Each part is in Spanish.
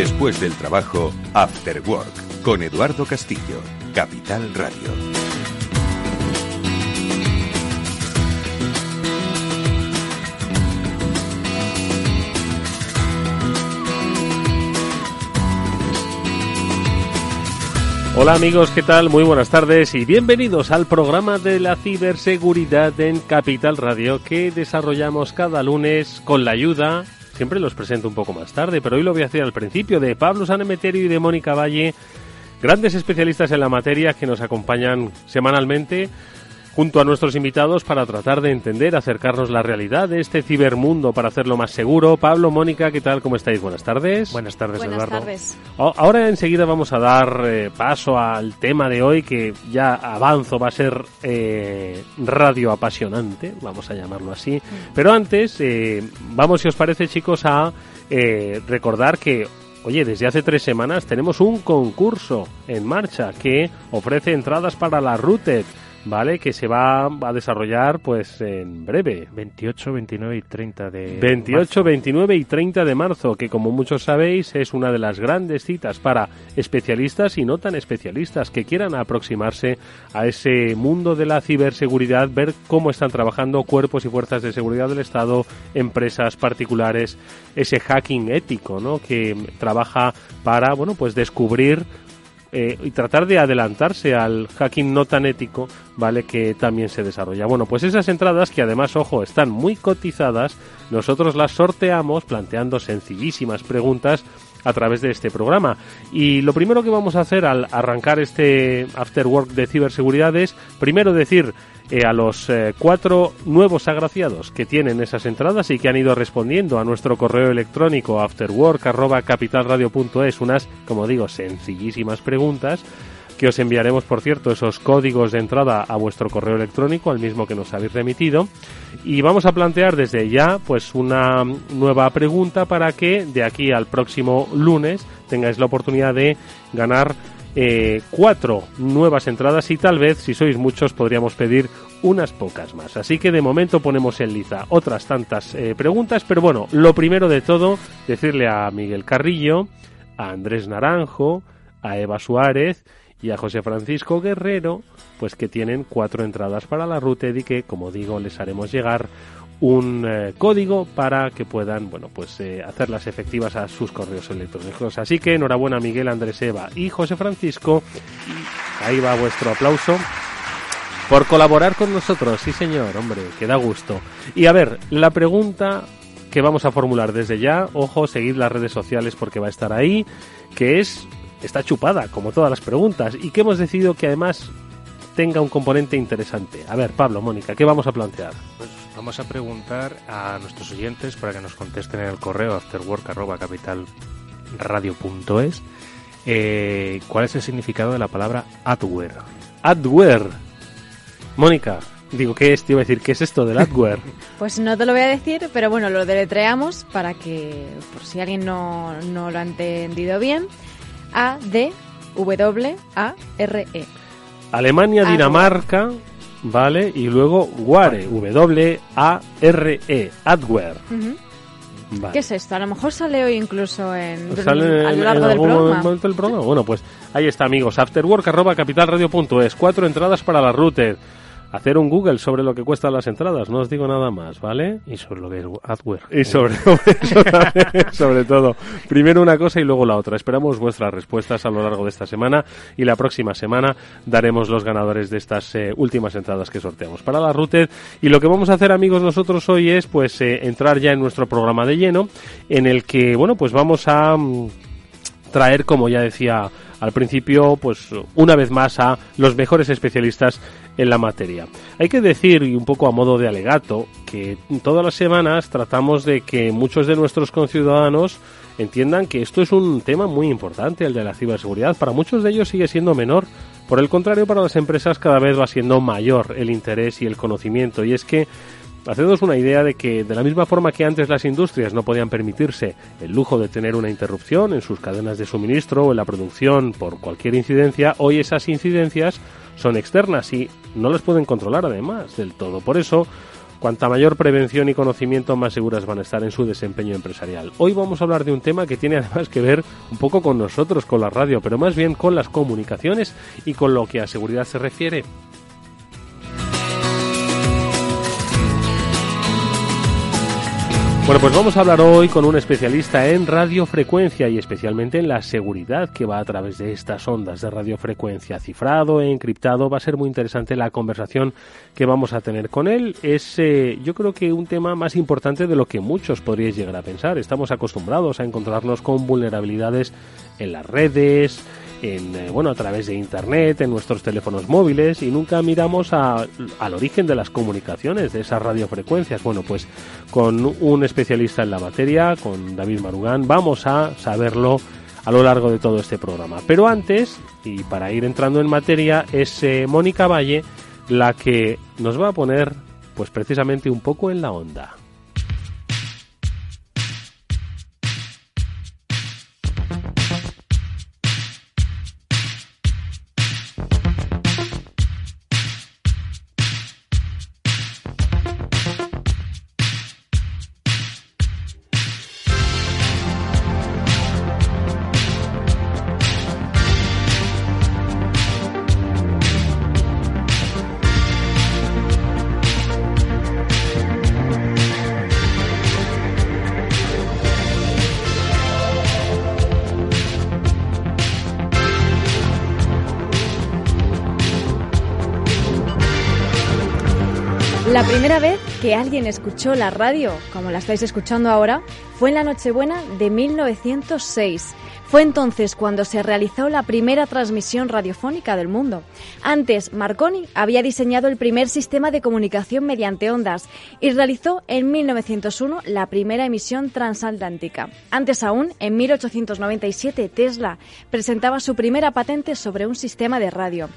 Después del trabajo, After Work, con Eduardo Castillo, Capital Radio. Hola amigos, ¿qué tal? Muy buenas tardes y bienvenidos al programa de la ciberseguridad en Capital Radio que desarrollamos cada lunes con la ayuda, siempre los presento un poco más tarde, pero hoy lo voy a hacer al principio, de Pablo Sanemeterio y de Mónica Valle, grandes especialistas en la materia que nos acompañan semanalmente junto a nuestros invitados para tratar de entender, acercarnos la realidad de este cibermundo para hacerlo más seguro. Pablo, Mónica, ¿qué tal? ¿Cómo estáis? Buenas tardes. Buenas tardes, Buenas Eduardo. tardes. Ahora enseguida vamos a dar eh, paso al tema de hoy que ya avanzo, va a ser eh, radio apasionante, vamos a llamarlo así. Pero antes, eh, vamos si os parece chicos a eh, recordar que Oye, desde hace tres semanas tenemos un concurso en marcha que ofrece entradas para la Routed, ¿vale? Que se va a desarrollar pues en breve. 28, 29 y 30 de 28, marzo. 29 y 30 de marzo, que como muchos sabéis es una de las grandes citas para especialistas y no tan especialistas que quieran aproximarse a ese mundo de la ciberseguridad, ver cómo están trabajando cuerpos y fuerzas de seguridad del Estado, empresas particulares, ese hacking ético, ¿no? Que trabaja para, bueno, pues descubrir eh, y tratar de adelantarse al hacking no tan ético, ¿vale? Que también se desarrolla. Bueno, pues esas entradas, que además, ojo, están muy cotizadas, nosotros las sorteamos planteando sencillísimas preguntas a través de este programa. Y lo primero que vamos a hacer al arrancar este After Work de ciberseguridad es, primero decir eh, a los eh, cuatro nuevos agraciados que tienen esas entradas y que han ido respondiendo a nuestro correo electrónico afterwork.capitalradio.es unas, como digo, sencillísimas preguntas que os enviaremos, por cierto, esos códigos de entrada a vuestro correo electrónico, al mismo que nos habéis remitido. Y vamos a plantear desde ya, pues, una nueva pregunta para que de aquí al próximo lunes tengáis la oportunidad de ganar eh, cuatro nuevas entradas y tal vez, si sois muchos, podríamos pedir unas pocas más. Así que de momento ponemos en liza otras tantas eh, preguntas, pero bueno, lo primero de todo, decirle a Miguel Carrillo, a Andrés Naranjo, a Eva Suárez y a José Francisco Guerrero, pues que tienen cuatro entradas para la Routed y que, como digo, les haremos llegar un eh, código para que puedan, bueno, pues eh, hacerlas efectivas a sus correos electrónicos. Así que enhorabuena Miguel, Andrés, Eva y José Francisco. Ahí va vuestro aplauso por colaborar con nosotros. Sí, señor, hombre, que da gusto. Y a ver, la pregunta que vamos a formular desde ya, ojo, seguid las redes sociales porque va a estar ahí, que es, está chupada, como todas las preguntas, y que hemos decidido que además tenga un componente interesante. A ver, Pablo, Mónica, ¿qué vamos a plantear? Pues vamos a preguntar a nuestros oyentes para que nos contesten en el correo afterwork.capitalradio.es eh, cuál es el significado de la palabra adware. Adware. Mónica, digo, ¿qué es? Te iba a decir, ¿qué es esto del adware? Pues no te lo voy a decir, pero bueno, lo deletreamos para que, por si alguien no, no lo ha entendido bien, A-D-W-A-R-E. Alemania, Adware. Dinamarca, ¿vale? Y luego Ware, W-A-R-E, Adware. Vale. ¿Qué es esto? A lo mejor sale hoy incluso en, ¿Sale a en- lo largo en del algún programa. momento del programa? Bueno, pues ahí está, amigos. Afterwork, arroba capitalradio.es. Cuatro entradas para la router. Hacer un Google sobre lo que cuestan las entradas. No os digo nada más, ¿vale? Y sobre lo que es adware. Y sobre, sobre todo, primero una cosa y luego la otra. Esperamos vuestras respuestas a lo largo de esta semana y la próxima semana daremos los ganadores de estas eh, últimas entradas que sorteamos para la router. Y lo que vamos a hacer, amigos, nosotros hoy es pues eh, entrar ya en nuestro programa de lleno, en el que, bueno, pues vamos a mm, traer, como ya decía al principio, pues una vez más a los mejores especialistas en la materia. Hay que decir, y un poco a modo de alegato, que todas las semanas tratamos de que muchos de nuestros conciudadanos entiendan que esto es un tema muy importante, el de la ciberseguridad. Para muchos de ellos sigue siendo menor. Por el contrario, para las empresas cada vez va siendo mayor el interés y el conocimiento. Y es que Hacednos una idea de que, de la misma forma que antes las industrias no podían permitirse el lujo de tener una interrupción en sus cadenas de suministro o en la producción por cualquier incidencia, hoy esas incidencias son externas y no las pueden controlar además del todo. Por eso, Cuanta mayor prevención y conocimiento, más seguras van a estar en su desempeño empresarial. Hoy vamos a hablar de un tema que tiene además que ver un poco con nosotros, con la radio, pero más bien con las comunicaciones y con lo que a seguridad se refiere. Bueno, pues vamos a hablar hoy con un especialista en radiofrecuencia y especialmente en la seguridad que va a través de estas ondas de radiofrecuencia, cifrado e encriptado. Va a ser muy interesante la conversación que vamos a tener con él. Es, eh, yo creo que un tema más importante de lo que muchos podríais llegar a pensar. Estamos acostumbrados a encontrarnos con vulnerabilidades en las redes, en, eh, bueno, a través de Internet, en nuestros teléfonos móviles y nunca miramos al origen de las comunicaciones, de esas radiofrecuencias. Bueno, pues con un especialista en la materia, con David Marugán, vamos a saberlo a lo largo de todo este programa. Pero antes, y para ir entrando en materia, es eh, Mónica Valle la que nos va a poner pues precisamente un poco en la onda. Escuchó la radio, como la estáis escuchando ahora, fue en la Nochebuena de 1906. Fue entonces cuando se realizó la primera transmisión radiofónica del mundo. Antes, Marconi había diseñado el primer sistema de comunicación mediante ondas y realizó en 1901 la primera emisión transatlántica. Antes aún, en 1897, Tesla presentaba su primera patente sobre un sistema de radio.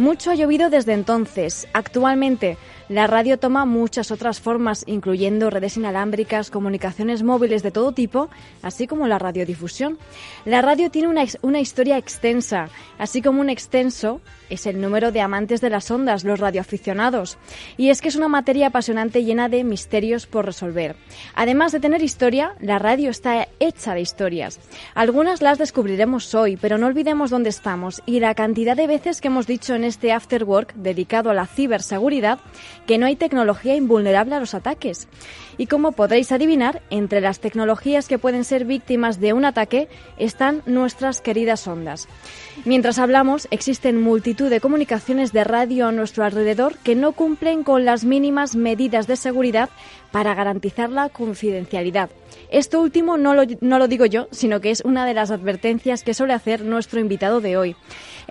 Mucho ha llovido desde entonces. Actualmente, la radio toma muchas otras formas, incluyendo redes inalámbricas, comunicaciones móviles de todo tipo, así como la radiodifusión. La radio tiene una, una, historia extensa, así como un extenso es el número de amantes de las ondas, los radioaficionados. Y es que es una materia apasionante llena de misterios por resolver. Además de tener historia, la radio está hecha de historias. Algunas las descubriremos hoy, pero no olvidemos dónde estamos y la cantidad de veces que hemos dicho en este After Work dedicado a la ciberseguridad que no hay tecnología invulnerable a los ataques. Y como podréis adivinar, entre las tecnologías que pueden ser víctimas de un ataque están nuestras queridas ondas. Mientras hablamos, existen multitud de comunicaciones de radio a nuestro alrededor que no cumplen con las mínimas medidas de seguridad para garantizar la confidencialidad. Esto último no lo, no lo, digo yo, sino que es una de las advertencias que suele hacer nuestro invitado de hoy.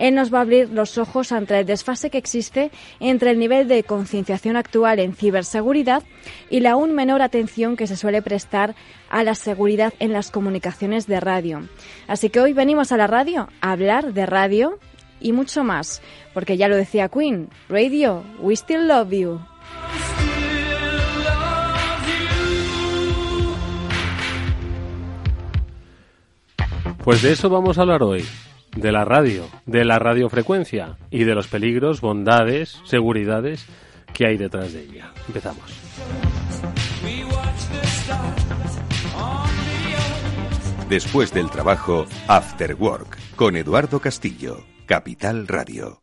Él nos va a abrir los ojos ante el desfase que existe entre el nivel de concienciación actual en ciberseguridad y la aún menor atención que se suele prestar a la seguridad en las comunicaciones de radio. Así que hoy venimos a la radio a hablar de radio y mucho más, porque ya lo decía Queen, Radio, we still love you. Pues de eso vamos a hablar hoy, de la radio, de la radiofrecuencia y de los peligros, bondades, seguridades que hay detrás de ella. Empezamos. Después del trabajo, After Work, con Eduardo Castillo, Capital Radio.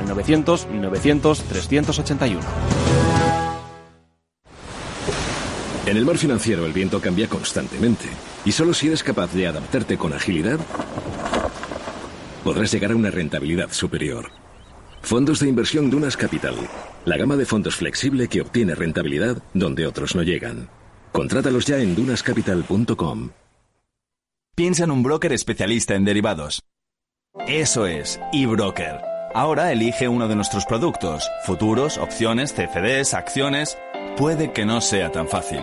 al 900 900 381. En el mar financiero el viento cambia constantemente y solo si eres capaz de adaptarte con agilidad podrás llegar a una rentabilidad superior. Fondos de inversión Dunas Capital, la gama de fondos flexible que obtiene rentabilidad donde otros no llegan. Contrátalos ya en dunascapital.com. Piensa en un broker especialista en derivados. Eso es, eBroker. Ahora elige uno de nuestros productos, futuros, opciones, CFDs, acciones. Puede que no sea tan fácil.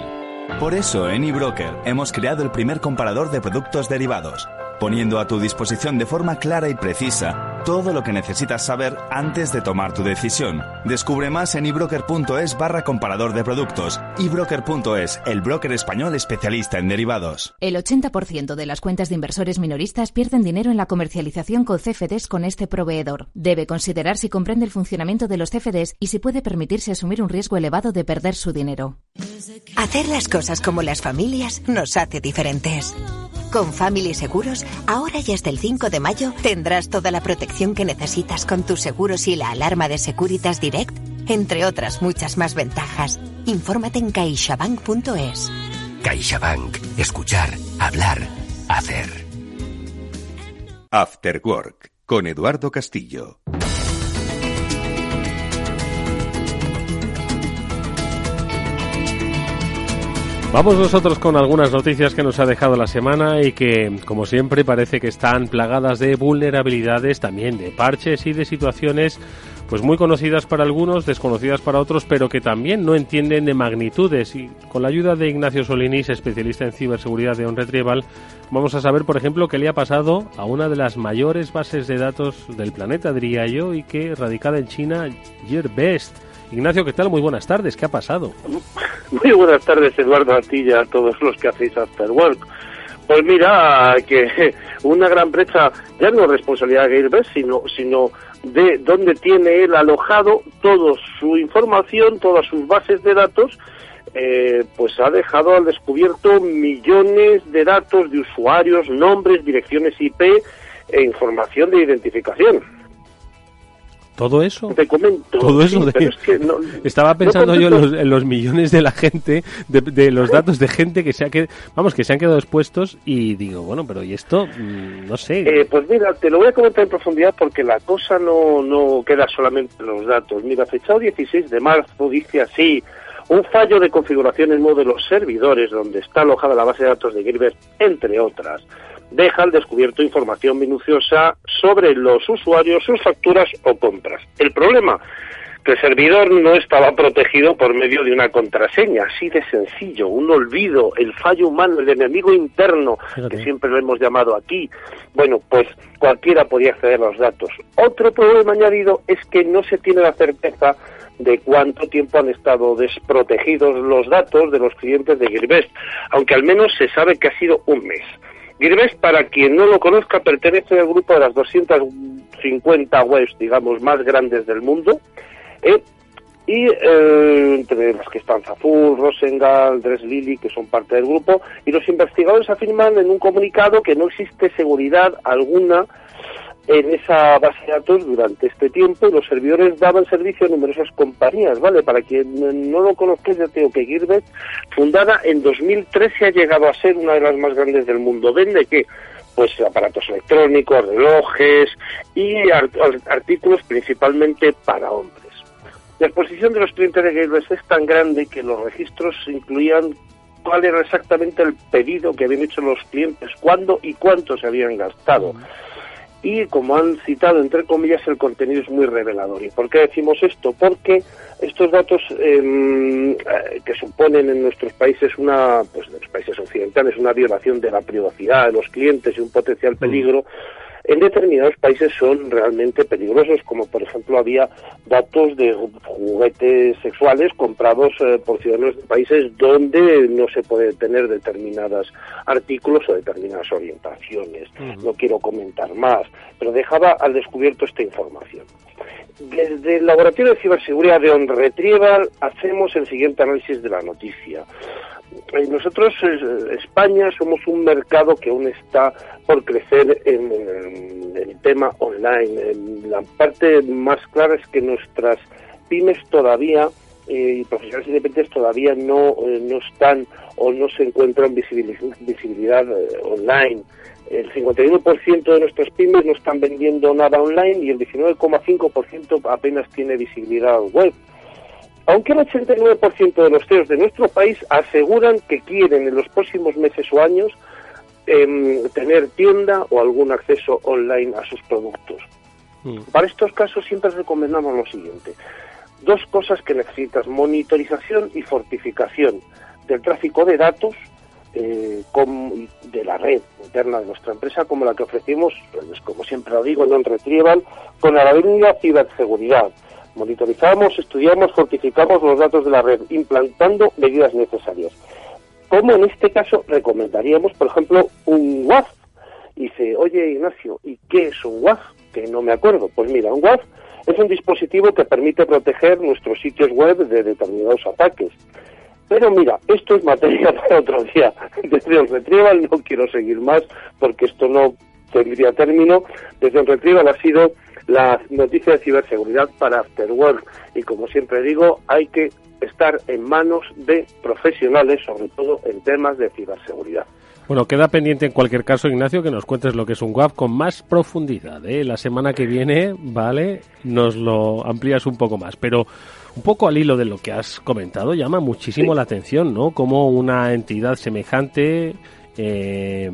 Por eso en eBroker hemos creado el primer comparador de productos derivados, poniendo a tu disposición de forma clara y precisa todo lo que necesitas saber antes de tomar tu decisión. Descubre más en ebroker.es barra comparador de productos. ebroker.es, el broker español especialista en derivados. El 80% de las cuentas de inversores minoristas pierden dinero en la comercialización con CFDs con este proveedor. Debe considerar si comprende el funcionamiento de los CFDs y si puede permitirse asumir un riesgo elevado de perder su dinero. Hacer las cosas como las familias nos hace diferentes. Con Family Seguros, ahora y hasta el 5 de mayo tendrás toda la protección que necesitas con tus seguros y la alarma de Securitas Direct, entre otras muchas más ventajas. Infórmate en caixabank.es. CaixaBank. Escuchar, hablar, hacer. After Work con Eduardo Castillo. Vamos nosotros con algunas noticias que nos ha dejado la semana y que, como siempre, parece que están plagadas de vulnerabilidades, también de parches y de situaciones pues muy conocidas para algunos, desconocidas para otros, pero que también no entienden de magnitudes. Y con la ayuda de Ignacio Solinis, especialista en ciberseguridad de OnRetrieval, vamos a saber, por ejemplo, qué le ha pasado a una de las mayores bases de datos del planeta, diría yo, y que radicada en China, Yearbest. Ignacio, ¿qué tal? Muy buenas tardes. ¿Qué ha pasado? Muy buenas tardes, Eduardo, a ti y a todos los que hacéis After Work. Pues mira, que una gran brecha, ya no es responsabilidad de Gilbert, sino, sino de dónde tiene él alojado toda su información, todas sus bases de datos, eh, pues ha dejado al descubierto millones de datos de usuarios, nombres, direcciones IP e información de identificación. Todo eso. Te comento. Todo eso. estaba pensando yo en los, millones de la gente, de, los datos de gente que se ha quedado, vamos, que se han quedado expuestos y digo, bueno, pero ¿y esto? Mm, no sé. Eh, pues mira, te lo voy a comentar en profundidad porque la cosa no, no queda solamente en los datos. Mira, fechado 16 de marzo dice así, un fallo de configuración en uno de los servidores donde está alojada la base de datos de Gilbert, entre otras deja al descubierto información minuciosa sobre los usuarios, sus facturas o compras. El problema, que el servidor no estaba protegido por medio de una contraseña, así de sencillo, un olvido, el fallo humano, el enemigo interno, que siempre lo hemos llamado aquí. Bueno, pues cualquiera podía acceder a los datos. Otro problema añadido es que no se tiene la certeza de cuánto tiempo han estado desprotegidos los datos de los clientes de Gearbest, aunque al menos se sabe que ha sido un mes. Gearbest, para quien no lo conozca, pertenece al grupo de las 250 webs, digamos, más grandes del mundo. ¿eh? y eh, entre las que están Zafur, Rosengal, Dres Lilly, que son parte del grupo, y los investigadores afirman en un comunicado que no existe seguridad alguna en esa base de datos durante este tiempo los servidores daban servicio a numerosas compañías, ¿vale? Para quien no lo conozcáis, ya tengo que Gearbest, fundada en 2013, ha llegado a ser una de las más grandes del mundo. ¿Vende qué? Pues aparatos electrónicos, relojes y artículos principalmente para hombres. La exposición de los clientes de Gearbest es tan grande que los registros incluían cuál era exactamente el pedido que habían hecho los clientes, cuándo y cuánto se habían gastado y como han citado entre comillas el contenido es muy revelador. ¿Y por qué decimos esto? Porque estos datos em, eh, que suponen en nuestros países una, pues en los países occidentales, una violación de la privacidad de los clientes y un potencial mm. En determinados países son realmente peligrosos, como por ejemplo había datos de juguetes sexuales comprados eh, por ciudadanos de países donde no se puede tener determinados artículos o determinadas orientaciones. No quiero comentar más, pero dejaba al descubierto esta información. Desde el Laboratorio de Ciberseguridad de On Retrieval hacemos el siguiente análisis de la noticia. Eh, nosotros, España, somos un mercado que aún está por crecer en, el tema online. La parte más clara es que nuestras pymes todavía eh, y profesionales independientes todavía no, eh, no están o no se encuentran visibilidad, online. El 51% de nuestras pymes no están vendiendo nada online y el 19,5% apenas tiene visibilidad web. Aunque el 89% de los CEOs de nuestro país aseguran que quieren en los próximos meses o años em, tener tienda o algún acceso online a sus productos. Para estos casos siempre recomendamos lo siguiente. Dos cosas que necesitas, monitorización y fortificación del tráfico de datos eh, de la red interna de nuestra empresa, como la que ofrecimos, pues, como siempre lo digo, en Retrieval, con la avenida ciberseguridad. Monitorizamos, estudiamos, fortificamos los datos de la red, implantando medidas necesarias. Como en este caso recomendaríamos, por ejemplo, un WAF. Y dice, oye Ignacio, ¿y qué es un WAF? Que no me acuerdo. Pues mira, un WAF es un dispositivo que permite proteger nuestros sitios web de determinados ataques. Pero mira, esto es materia para otro día. Desde el Retrieval no quiero seguir más porque esto no tendría término. Desde el Retrieval ha sido la noticia de ciberseguridad para Afterwork y como siempre digo, hay que estar en manos de profesionales, sobre todo en temas de ciberseguridad. Bueno, queda pendiente en cualquier caso, Ignacio, que nos cuentes lo que es un WAP con más profundidad. ¿eh? La semana que viene, ¿vale? Nos lo amplías un poco más. Pero un poco al hilo de lo que has comentado, llama muchísimo la atención, ¿no? Como una entidad semejante eh,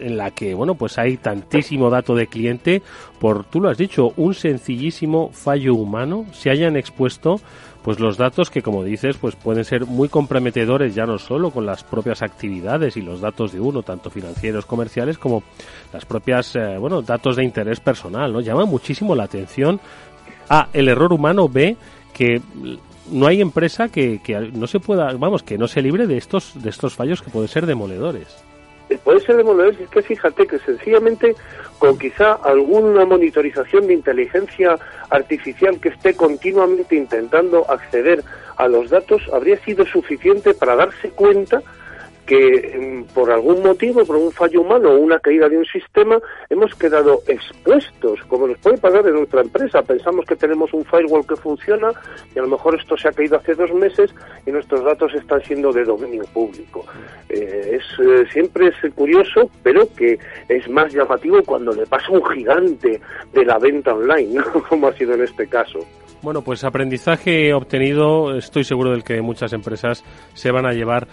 en la que, bueno, pues hay tantísimo dato de cliente, por, tú lo has dicho, un sencillísimo fallo humano, se hayan expuesto pues los datos que como dices pues pueden ser muy comprometedores ya no solo con las propias actividades y los datos de uno tanto financieros comerciales como las propias eh, bueno datos de interés personal no llama muchísimo la atención. A el error humano b que no hay empresa que, que no se pueda vamos que no se libre de estos de estos fallos que pueden ser demoledores puede ser demoledor es que fíjate que sencillamente con quizá alguna monitorización de inteligencia artificial que esté continuamente intentando acceder a los datos habría sido suficiente para darse cuenta que mm, por algún motivo, por un fallo humano o una caída de un sistema, hemos quedado expuestos, como nos puede pasar en nuestra empresa. Pensamos que tenemos un firewall que funciona y a lo mejor esto se ha caído hace dos meses y nuestros datos están siendo de dominio público. Eh, es eh, Siempre es curioso, pero que es más llamativo cuando le pasa un gigante de la venta online, como ha sido en este caso. Bueno, pues aprendizaje obtenido, estoy seguro del que muchas empresas se van a llevar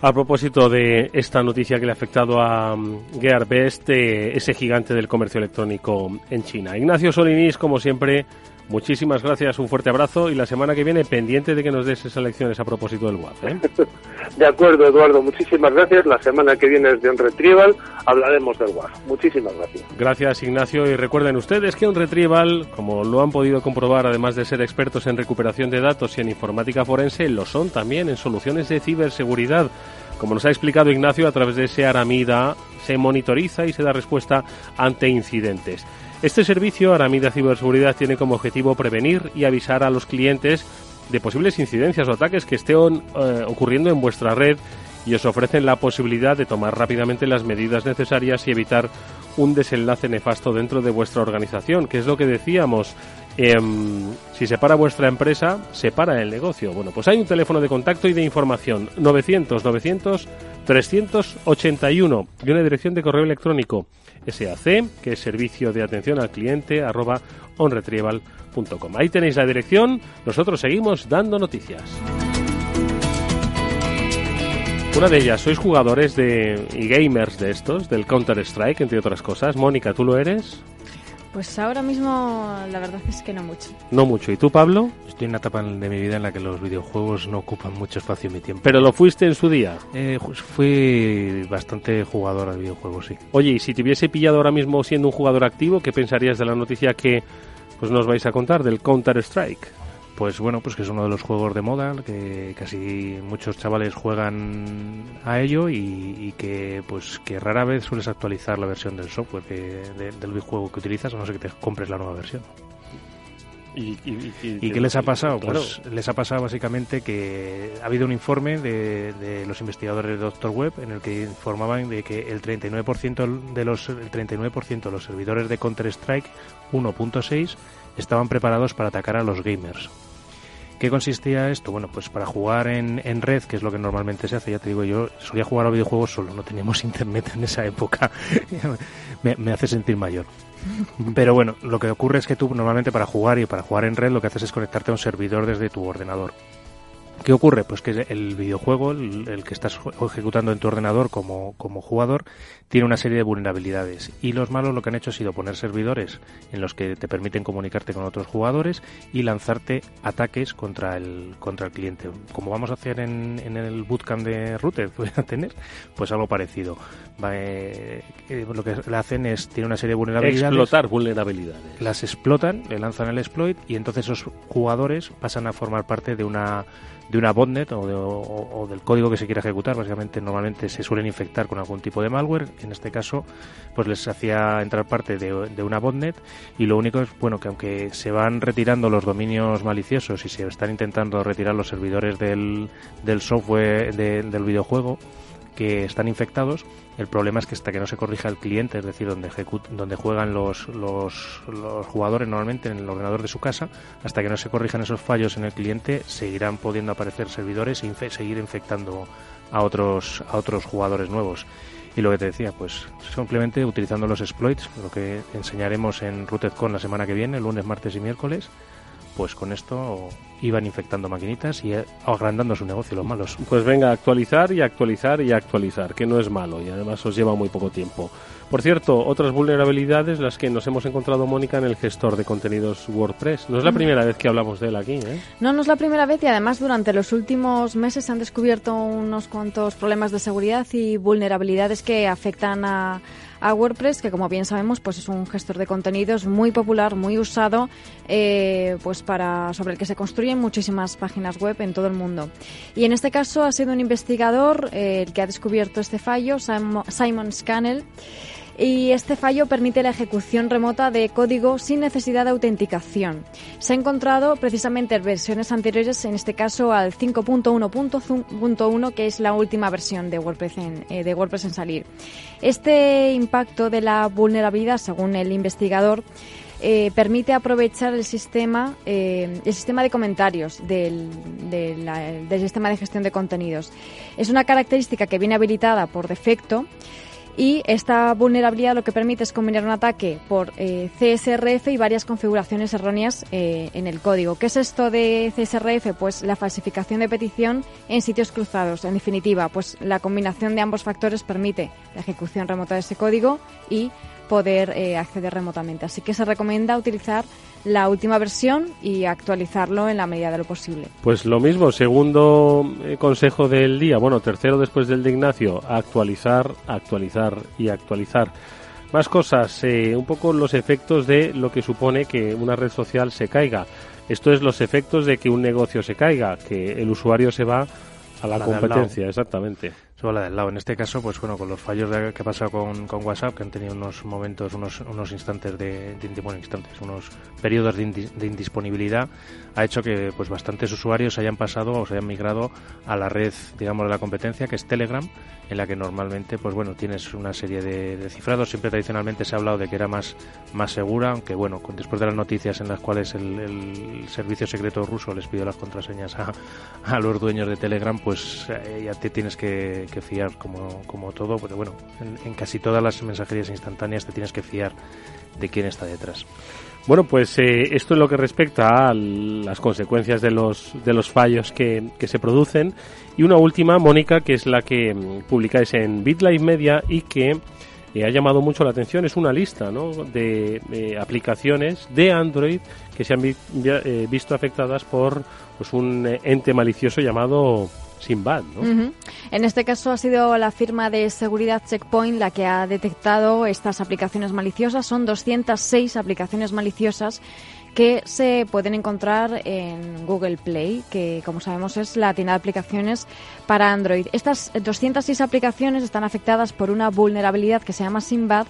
a propósito de esta noticia que le ha afectado a um, Gearbest, eh, ese gigante del comercio electrónico en China. Ignacio Solinís, como siempre, Muchísimas gracias, un fuerte abrazo y la semana que viene pendiente de que nos des esas lecciones a propósito del WAP. ¿eh? De acuerdo, Eduardo, muchísimas gracias. La semana que viene es de un Retrieval, hablaremos del WAP. Muchísimas gracias. Gracias, Ignacio. Y recuerden ustedes que un Retrieval, como lo han podido comprobar, además de ser expertos en recuperación de datos y en informática forense, lo son también en soluciones de ciberseguridad. Como nos ha explicado Ignacio, a través de ese Aramida se monitoriza y se da respuesta ante incidentes. Este servicio, Aramida Ciberseguridad, tiene como objetivo prevenir y avisar a los clientes de posibles incidencias o ataques que estén eh, ocurriendo en vuestra red y os ofrecen la posibilidad de tomar rápidamente las medidas necesarias y evitar un desenlace nefasto dentro de vuestra organización, que es lo que decíamos. Em, si se para vuestra empresa, se para el negocio. Bueno, pues hay un teléfono de contacto y de información 900 900 381 y una dirección de correo electrónico SAC, que es servicio de atención al cliente, arroba onretrieval.com. Ahí tenéis la dirección, nosotros seguimos dando noticias. Una de ellas, sois jugadores de, y gamers de estos, del Counter-Strike, entre otras cosas. Mónica, ¿tú lo eres? Pues ahora mismo la verdad es que no mucho. No mucho. ¿Y tú, Pablo? Estoy en una etapa de mi vida en la que los videojuegos no ocupan mucho espacio en mi tiempo. ¿Pero lo fuiste en su día? Eh, fui bastante jugador de videojuegos, sí. Oye, y si te hubiese pillado ahora mismo siendo un jugador activo, ¿qué pensarías de la noticia que pues nos vais a contar del Counter-Strike? Pues bueno, pues que es uno de los juegos de moda, que casi muchos chavales juegan a ello y, que pues que rara vez sueles actualizar la versión del software del videojuego que utilizas, a no ser que te compres la nueva versión. ¿Y, qué les ha pasado? Pues les ha pasado básicamente que ha habido un informe de, los investigadores de Doctor Web en el que informaban de que el 39% de los el 39% de los servidores de Counter Strike 1.6 estaban preparados para atacar a los gamers. ¿Qué consistía esto? Bueno, pues para jugar en, en, red, que es lo que normalmente se hace, ya te digo, yo solía jugar a videojuegos solo, no teníamos internet en esa época, me, hace sentir mayor. Pero bueno, lo que ocurre es que tú normalmente para jugar y para jugar en red lo que haces es conectarte a un servidor desde tu ordenador. ¿Qué ocurre? Pues que el videojuego, el, que estás ejecutando en tu ordenador como, como jugador, tiene una serie de vulnerabilidades. Y los malos lo que han hecho ha sido poner servidores en los que te permiten comunicarte con otros jugadores y lanzarte ataques contra el, contra el cliente. Como vamos a hacer en, en el bootcamp de Router, voy a tener, pues algo parecido. Eh, eh, lo que le hacen es, tiene una serie de vulnerabilidades. Explotar vulnerabilidades. Las explotan, le lanzan el exploit y entonces esos jugadores pasan a formar parte de una de una botnet o, del código que se quiera ejecutar. Básicamente, normalmente se suelen infectar con algún tipo de malware. En este caso, pues les hacía entrar parte de, una botnet y lo único es, bueno, que aunque se van retirando los dominios maliciosos y se están intentando retirar los servidores del, del software del videojuego, que están infectados. El problema es que hasta que no se corrija el cliente, es decir, donde, donde juegan los, los, jugadores normalmente en el ordenador de su casa, hasta que no se corrijan esos fallos en el cliente, seguirán pudiendo aparecer servidores e seguir infectando a otros, a otros jugadores nuevos. Y lo que te decía, pues simplemente utilizando los exploits, lo que enseñaremos en RootedCon la semana que viene, lunes, martes y miércoles, pues con esto iban infectando maquinitas y agrandando su negocio los malos. Pues venga, actualizar y actualizar y actualizar, que no es malo y además os lleva muy poco tiempo. Por cierto, otras vulnerabilidades las que nos hemos encontrado, Mónica, en el gestor de contenidos WordPress. No es la mm. primera vez que hablamos de él aquí, ¿eh? No, no es la primera vez y además durante los últimos meses se han descubierto unos cuantos problemas de seguridad y vulnerabilidades que afectan a a WordPress, que como bien sabemos, pues es un gestor de contenidos muy popular, muy usado, eh, pues para sobre el que se construyen muchísimas páginas web en todo el mundo. Y en este caso ha sido un investigador eh, el que ha descubierto este fallo, Simon Scannell y este fallo permite la ejecución remota de código sin necesidad de autenticación. Se ha encontrado precisamente en versiones anteriores, en este caso al 5.1.1, que es la última versión de WordPress en, eh, de WordPress en salir. Este impacto de la vulnerabilidad, según el investigador, eh, permite aprovechar el sistema, eh, el sistema de comentarios del, del sistema de gestión de contenidos. Es una característica que viene habilitada por defecto y esta vulnerabilidad lo que permite es combinar un ataque por eh, CSRF y varias configuraciones erróneas eh, en el código. ¿Qué es esto de CSRF? Pues la falsificación de petición en sitios cruzados. En definitiva, pues la combinación de ambos factores permite la ejecución remota de ese código y poder eh, acceder remotamente. Así que se recomienda utilizar la última versión y actualizarlo en la medida de lo posible. Pues lo mismo, segundo eh, consejo del día, bueno, tercero después del de Ignacio, actualizar, actualizar y actualizar. Más cosas, eh, un poco los efectos de lo que supone que una red social se caiga. Esto es los efectos de que un negocio se caiga, que el usuario se va a la, competencia, exactamente la del lado. En este caso, pues bueno, con los fallos de, que ha pasado con, WhatsApp, que han tenido unos momentos, unos, unos instantes de, de bueno, instantes, unos periodos de, de, indisponibilidad, ha hecho que pues bastantes usuarios hayan pasado o se hayan migrado a la red, digamos, de la competencia, que es Telegram, en la que normalmente, pues bueno, tienes una serie de, cifrados. Siempre tradicionalmente se ha hablado de que era más, más segura, aunque bueno, después de las noticias en las cuales el, el servicio secreto ruso les pidió las contraseñas a, los dueños de Telegram, pues eh, ya te tienes que que fiar como, como todo, pero bueno, en, casi todas las mensajerías instantáneas te tienes que fiar de quién está detrás. Bueno, pues eh, esto es lo que respecta a las consecuencias de los, de los fallos que, que se producen. Y una última, Mónica, que es la que mm, publicáis en BitLife Media y que eh, ha llamado mucho la atención, es una lista ¿no? de eh, aplicaciones de Android que se han visto afectadas por pues, un ente malicioso llamado sin ¿no? En este caso ha sido la firma de seguridad Checkpoint la que ha detectado estas aplicaciones maliciosas. Son 206 aplicaciones maliciosas que se pueden encontrar en Google Play, que como sabemos es la tienda de aplicaciones para Android. Estas 206 aplicaciones están afectadas por una vulnerabilidad que se llama Simbad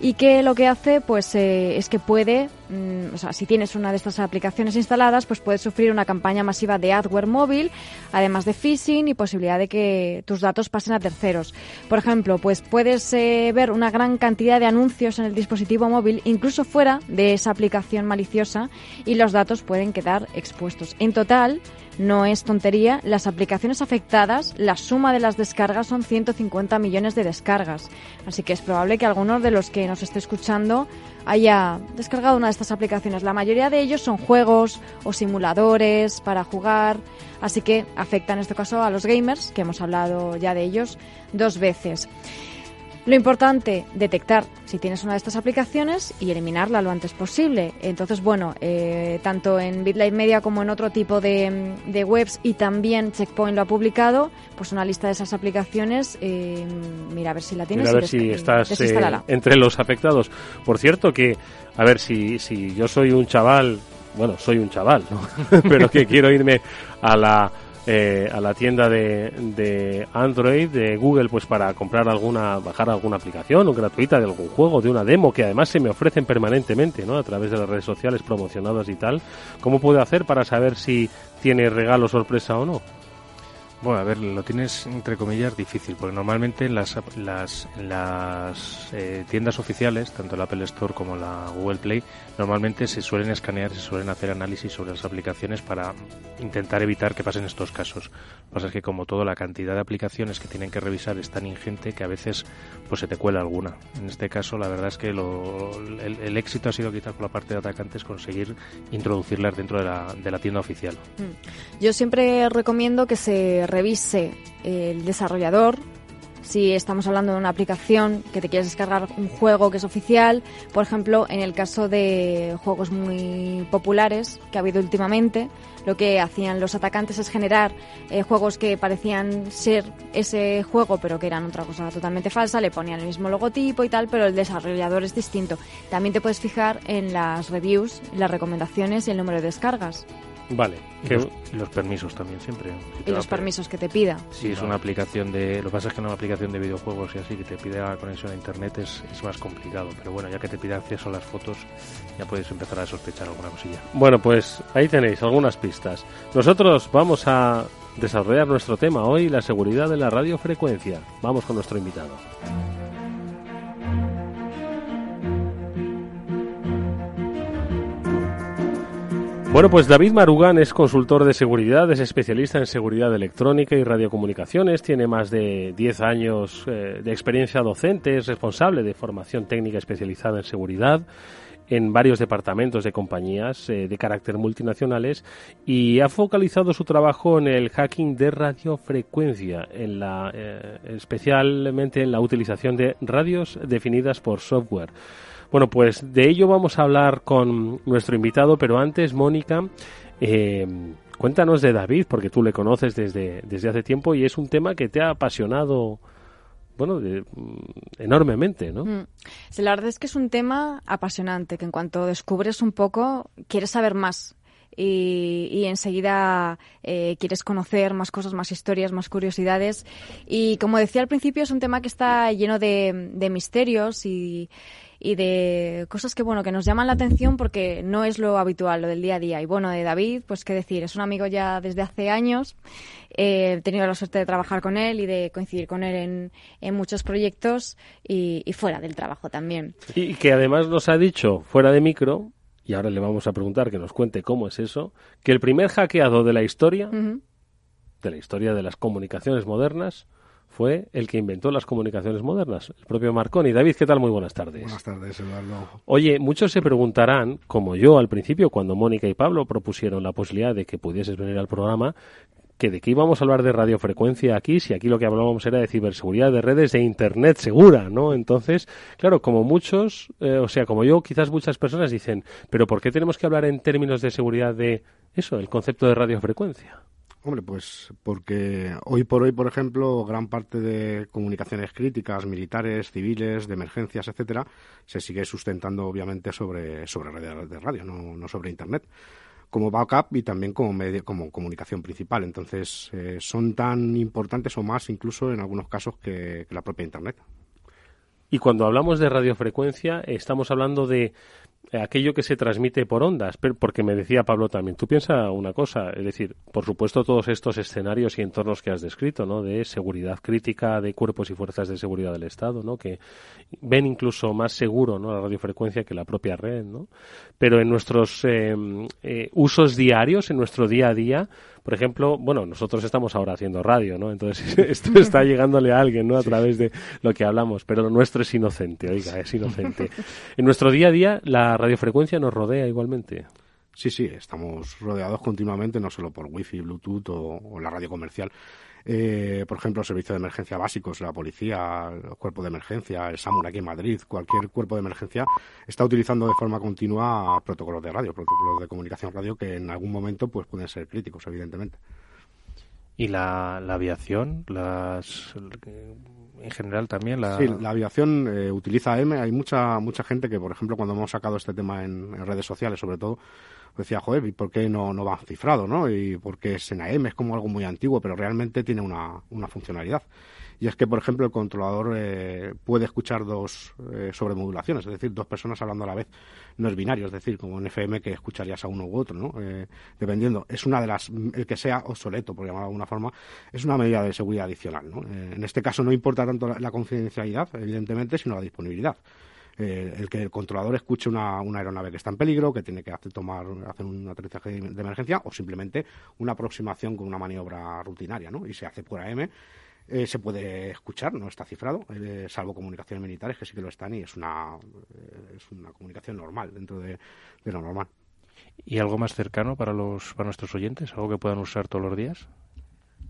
y que lo que hace pues eh, es que puede, mm, o sea, si tienes una de estas aplicaciones instaladas, pues puedes sufrir una campaña masiva de adware móvil, además de phishing y posibilidad de que tus datos pasen a terceros. Por ejemplo, pues puedes eh, ver una gran cantidad de anuncios en el dispositivo móvil, incluso fuera de esa aplicación maliciosa, y los datos pueden quedar expuestos. En total, no es tontería, las aplicaciones afectadas, la suma de las descargas son 150 millones de descargas. Así que es probable que alguno de los que nos esté escuchando haya descargado una de estas aplicaciones. La mayoría de ellos son juegos o simuladores para jugar, así que afecta en este caso a los gamers, que hemos hablado ya de ellos dos veces. Lo importante, detectar si tienes una de estas aplicaciones y eliminarla lo antes posible. Entonces, bueno, eh, tanto en BitLife Media como en otro tipo de, webs y también Checkpoint lo ha publicado, pues una lista de esas aplicaciones. Eh, mira a ver si la tienes. Mira a ver si estás eh, entre los afectados. Por cierto, que, a ver, si, si yo soy un chaval, bueno, soy un chaval, ¿no? pero que quiero irme a la eh, a la tienda de, de, Android de Google pues para comprar alguna bajar alguna aplicación o gratuita de algún juego de una demo que además se me ofrecen permanentemente no a través de las redes sociales promocionadas y tal. Cómo puedo hacer para saber si tiene regalo sorpresa o no bueno, a ver, lo tienes entre comillas difícil, porque normalmente las, las, las eh, tiendas oficiales, tanto la Apple Store como la Google Play, normalmente se suelen escanear, se suelen hacer análisis sobre las aplicaciones para intentar evitar que pasen estos casos. Lo que pasa es que como todo la cantidad de aplicaciones que tienen que revisar es tan ingente que a veces pues se te cuela alguna. En este caso la verdad es que lo, el, éxito ha sido quizá con la parte de atacantes conseguir introducirlas dentro de la, de la tienda oficial. Mm. Yo siempre recomiendo que se revise el desarrollador, si estamos hablando de una aplicación que te quieres descargar un juego que es oficial, por ejemplo, en el caso de juegos muy populares que ha habido últimamente, lo que hacían los atacantes es generar eh, juegos que parecían ser ese juego, pero que eran otra cosa totalmente falsa, le ponían el mismo logotipo y tal, pero el desarrollador es distinto. También te puedes fijar en las reviews, las recomendaciones y el número de descargas. Vale. Que... Los, permisos también siempre. y los permisos que te pida. Si es una aplicación de... Lo que pasa es que una aplicación de videojuegos y así, que te pide la conexión a Internet es, es más complicado. Pero bueno, ya que te pide acceso a las fotos, ya puedes empezar a sospechar alguna cosilla. Bueno, pues ahí tenéis algunas pistas. Nosotros vamos a desarrollar nuestro tema hoy, la seguridad de la radiofrecuencia. Vamos con nuestro invitado. Bueno, pues David Marugán es consultor de seguridad, es especialista en seguridad electrónica y radiocomunicaciones, tiene más de 10 años eh, de experiencia docente, es responsable de formación técnica especializada en seguridad en varios departamentos de compañías eh, de carácter multinacionales y ha focalizado su trabajo en el hacking de radiofrecuencia, en la, eh, especialmente en la utilización de radios definidas por software. Bueno, pues de ello vamos a hablar con nuestro invitado, pero antes, Mónica, eh, cuéntanos de David, porque tú le conoces desde, desde hace tiempo y es un tema que te ha apasionado bueno, mm, enormemente, ¿no? Mm. Sí, la verdad es que es un tema apasionante, que en cuanto descubres un poco, quieres saber más. Y, enseguida eh, quieres conocer más cosas, más historias, más curiosidades. Y como decía al principio, es un tema que está lleno de, de misterios y, y de cosas que, bueno, que nos llaman la atención porque no es lo habitual, lo del día a día. Y bueno, de David, pues qué decir, es un amigo ya desde hace años. Eh, he tenido la suerte de trabajar con él y de coincidir con él en, en muchos proyectos y, fuera del trabajo también. Y que además nos ha dicho, fuera de micro, y ahora le vamos a preguntar que nos cuente cómo es eso, que el primer hackeado de la historia, de la historia de las comunicaciones modernas, fue el que inventó las comunicaciones modernas, el propio Marconi. David, ¿qué tal? Muy buenas tardes. Buenas tardes, Eduardo. Oye, muchos se preguntarán, como yo al principio, cuando Mónica y Pablo propusieron la posibilidad de que pudieses venir al programa, que de qué íbamos a hablar de radiofrecuencia aquí, si aquí lo que hablábamos era de ciberseguridad de redes de Internet segura, ¿no? Entonces, claro, como muchos, eh, o sea, como yo, quizás muchas personas dicen, pero ¿por qué tenemos que hablar en términos de seguridad de eso, el concepto de radiofrecuencia? Hombre, pues porque hoy por hoy, por ejemplo, gran parte de comunicaciones críticas, militares, civiles, de emergencias, etcétera, se sigue sustentando obviamente sobre, sobre redes de radio, no, no sobre Internet como backup y también como medio, como comunicación principal. Entonces, eh, son tan importantes o más incluso en algunos casos que la propia Internet. Y cuando hablamos de radiofrecuencia, estamos hablando de aquello que se transmite por ondas, porque me decía Pablo también, tú piensa una cosa, es decir, por supuesto todos estos escenarios y entornos que has descrito, ¿no? De seguridad crítica de cuerpos y fuerzas de seguridad del Estado, ¿no? Que ven incluso más seguro, ¿no? La radiofrecuencia que la propia red, ¿no? Pero en nuestros eh, eh, usos diarios, en nuestro día a día, por ejemplo, bueno, nosotros estamos ahora haciendo radio, ¿no? Entonces esto está llegándole a alguien, ¿no? A través de lo que hablamos, pero lo nuestro es inocente, oiga, es inocente. En nuestro día a día, la la radiofrecuencia nos rodea igualmente. Sí, sí, estamos rodeados continuamente, no solo por wifi, bluetooth o, la radio comercial. Eh, por ejemplo, servicios de emergencia básicos, la policía, el cuerpo de emergencia, el SAMUR aquí en Madrid, cualquier cuerpo de emergencia está utilizando de forma continua protocolos de radio, protocolos de comunicación radio que en algún momento pues pueden ser críticos, evidentemente. ¿Y la, aviación? las En general también la... Sí, la aviación eh, utiliza AM. Hay mucha mucha gente que, por ejemplo, cuando hemos sacado este tema en redes sociales, sobre todo, decía, joder, ¿y por qué no, no va cifrado, no? Y porque es en AM, es como algo muy antiguo, pero realmente tiene una, una funcionalidad. Y es que, por ejemplo, el controlador eh, puede escuchar dos eh, sobremodulaciones, es decir, dos personas hablando a la vez. No es binario, es decir, como en FM que escucharías a uno u otro, ¿no? Eh, dependiendo. Es una de las, el que sea obsoleto, por llamarlo de alguna forma, es una medida de seguridad adicional, ¿no? en este caso no importa tanto la confidencialidad, evidentemente, sino la disponibilidad. Eh, el que el controlador escuche una, aeronave que está en peligro, que tiene que hacer, tomar, hacer un aterrizaje de, emergencia o simplemente una aproximación con una maniobra rutinaria, ¿no? Y se hace por AM. Eh, se puede escuchar, no está cifrado, eh, salvo comunicaciones militares que sí que lo están y es una, es una comunicación normal dentro de, de lo normal. ¿Y algo más cercano para, los, para nuestros oyentes? ¿Algo que puedan usar todos los días?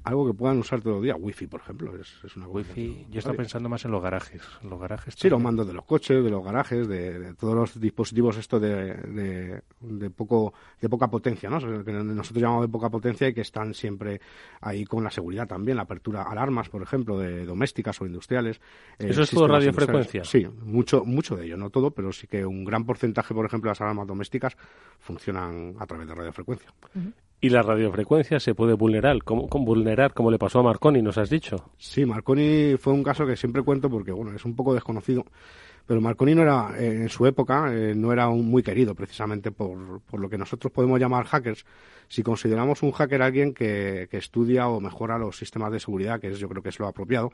Algo que puedan usar todo el día. Wi-Fi, por ejemplo, es, es una Wi-Fi. Yo estaba pensando más en los garajes. Los garajes sí, los mandos de los coches, de los garajes, de, todos los dispositivos esto de, de, poco de poca potencia, ¿no? Que nosotros llamamos de poca potencia y que están siempre ahí con la seguridad también, la apertura alarmas, por ejemplo, de domésticas o industriales. Eh, ¿Eso es todo radiofrecuencia? Sí, mucho mucho de ello, no todo, pero sí que un gran porcentaje, por ejemplo, de las alarmas domésticas funcionan a través de radiofrecuencia. ¿Y la radiofrecuencia se puede vulnerar? ¿Cómo, vulnerar como le pasó a Marconi, nos has dicho? Sí, Marconi fue un caso que siempre cuento porque, bueno, es un poco desconocido. Pero Marconi no era, en su época, eh, no era un muy querido precisamente por, por, lo que nosotros podemos llamar hackers. Si consideramos un hacker alguien que, que estudia o mejora los sistemas de seguridad, que es, yo creo que es lo apropiado,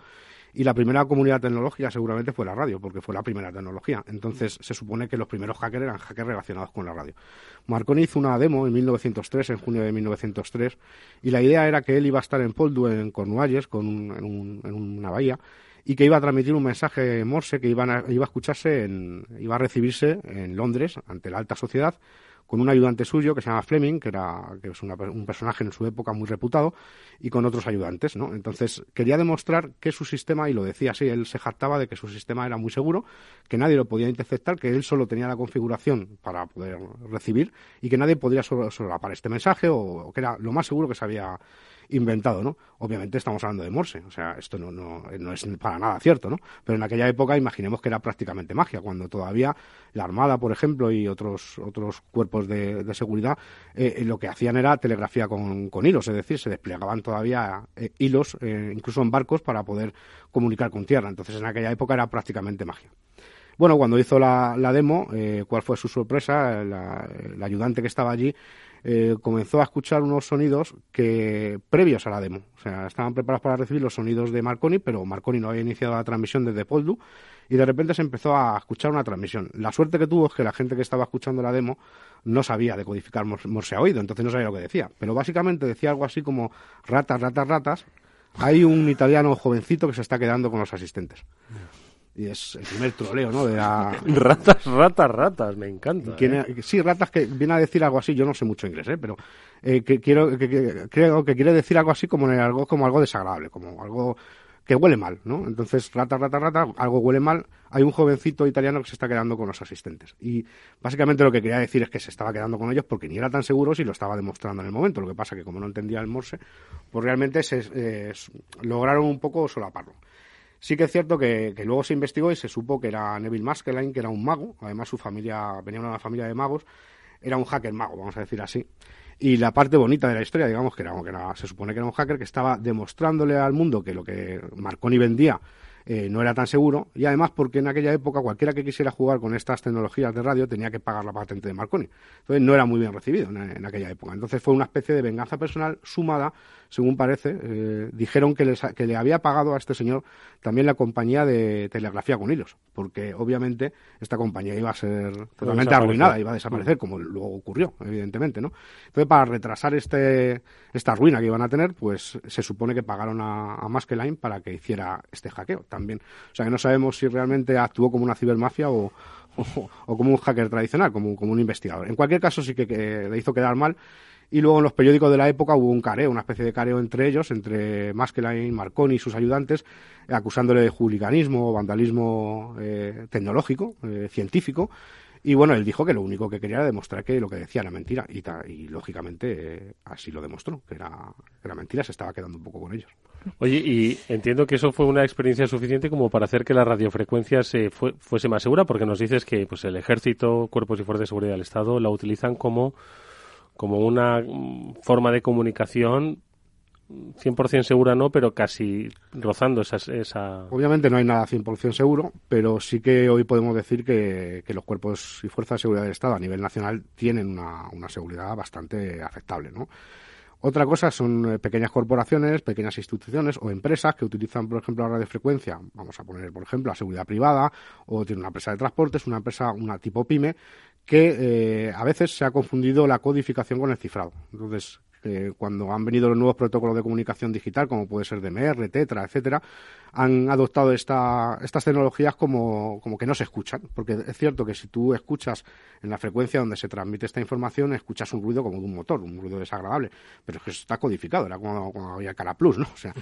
y la primera comunidad tecnológica seguramente fue la radio, porque fue la primera tecnología. Entonces se supone que los primeros hackers eran hackers relacionados con la radio. Marconi hizo una demo en 1903, en junio de 1903, y la idea era que él iba a estar en Poldhu, en Cornualles, con en, una bahía, y que iba a transmitir un mensaje Morse que iba a escucharse, en, iba a recibirse en Londres ante la alta sociedad con un ayudante suyo que se llama Fleming, que era que es un personaje en su época muy reputado, y con otros ayudantes, ¿no? Entonces quería demostrar que su sistema, y lo decía así, él se jactaba de que su sistema era muy seguro, que nadie lo podía interceptar, que él solo tenía la configuración para poder recibir y que nadie podría solapar este mensaje o, que era lo más seguro que se había inventado, ¿no? Obviamente estamos hablando de Morse, o sea, esto no, no, no, es para nada cierto, ¿no? Pero en aquella época imaginemos que era prácticamente magia, cuando todavía la Armada, por ejemplo, y otros, otros cuerpos de, seguridad, eh, lo que hacían era telegrafía con, con, hilos, es decir, se desplegaban todavía eh, hilos, eh, incluso en barcos, para poder comunicar con tierra. Entonces, en aquella época era prácticamente magia. Bueno, cuando hizo la, la demo, ¿cuál fue su sorpresa? La, el ayudante que estaba allí eh, comenzó a escuchar unos sonidos que previos a la demo. O sea, estaban preparados para recibir los sonidos de Marconi, pero Marconi no había iniciado la transmisión desde Poldu y de repente se empezó a escuchar una transmisión. La suerte que tuvo es que la gente que estaba escuchando la demo no sabía decodificar morse a oído, entonces no sabía lo que decía. Pero básicamente decía algo así como ratas, ratas, ratas. Hay un italiano jovencito que se está quedando con los asistentes y es el primer troleo, ¿no? De Ratas, ratas, ratas, me encanta. ¿eh? Sí, ratas que viene a decir algo así, yo no sé mucho inglés, ¿eh? Pero eh, que quiero, que, creo que quiere decir algo así como algo, como algo desagradable, como algo que huele mal, ¿no? Entonces, rata, rata, rata, algo huele mal. Hay un jovencito italiano que se está quedando con los asistentes. Y básicamente lo que quería decir es que se estaba quedando con ellos porque ni era tan seguro si lo estaba demostrando en el momento. Lo que pasa que como no entendía el morse, pues realmente se, eh, lograron un poco solaparlo. Sí que es cierto que, luego se investigó y se supo que era Neville Maskelyne, que era un mago, además su familia venía de una familia de magos, era un hacker mago, vamos a decir así. Y la parte bonita de la historia, digamos, que, era, que se supone que era un hacker que estaba demostrándole al mundo que lo que Marconi vendía eh, no era tan seguro y además porque en aquella época cualquiera que quisiera jugar con estas tecnologías de radio tenía que pagar la patente de Marconi. Entonces no era muy bien recibido en, aquella época. Entonces fue una especie de venganza personal sumada, según parece. Eh, dijeron que, que le había pagado a este señor también la compañía de telegrafía con hilos, porque obviamente esta compañía iba a ser totalmente arruinada, iba a desaparecer, como luego ocurrió, evidentemente, ¿no? Entonces para retrasar este, esta ruina que iban a tener, pues se supone que pagaron a, a Maskeline para que hiciera este hackeo también. O sea que no sabemos si realmente actuó como una cibermafia o, o, como un hacker tradicional, como, como un investigador. En cualquier caso sí que, le hizo quedar mal y luego en los periódicos de la época hubo un careo, una especie de careo entre ellos, entre Maskelyne, Marconi y sus ayudantes, acusándole de hooliganismo, vandalismo eh, tecnológico, eh, científico, y bueno, él dijo que lo único que quería era demostrar que lo que decía era mentira. Y, lógicamente eh, así lo demostró, que era, era mentira, se estaba quedando un poco con ellos. Oye, y entiendo que eso fue una experiencia suficiente como para hacer que la radiofrecuencia se fuese más segura, porque nos dices que pues el ejército, cuerpos y fuerzas de seguridad del Estado la utilizan como, como una mm, forma de comunicación 100% segura no, pero casi rozando esa, esa... Obviamente no hay nada 100% seguro, pero sí que hoy podemos decir que, los cuerpos y fuerzas de seguridad del Estado a nivel nacional tienen una, una seguridad bastante aceptable, ¿no? Otra cosa son eh, pequeñas corporaciones, pequeñas instituciones o empresas que utilizan, por ejemplo, la radiofrecuencia. Vamos a poner, por ejemplo, la seguridad privada o tiene una empresa de transportes, una empresa, una tipo pyme, que eh, a veces se ha confundido la codificación con el cifrado. Entonces, cuando han venido los nuevos protocolos de comunicación digital, como puede ser DMR, Tetra, etcétera, han adoptado esta, estas tecnologías como, como que no se escuchan. Porque es cierto que si tú escuchas en la frecuencia donde se transmite esta información, escuchas un ruido como de un motor, un ruido desagradable. Pero es que está codificado, era como había Cara Plus, ¿no? O sea,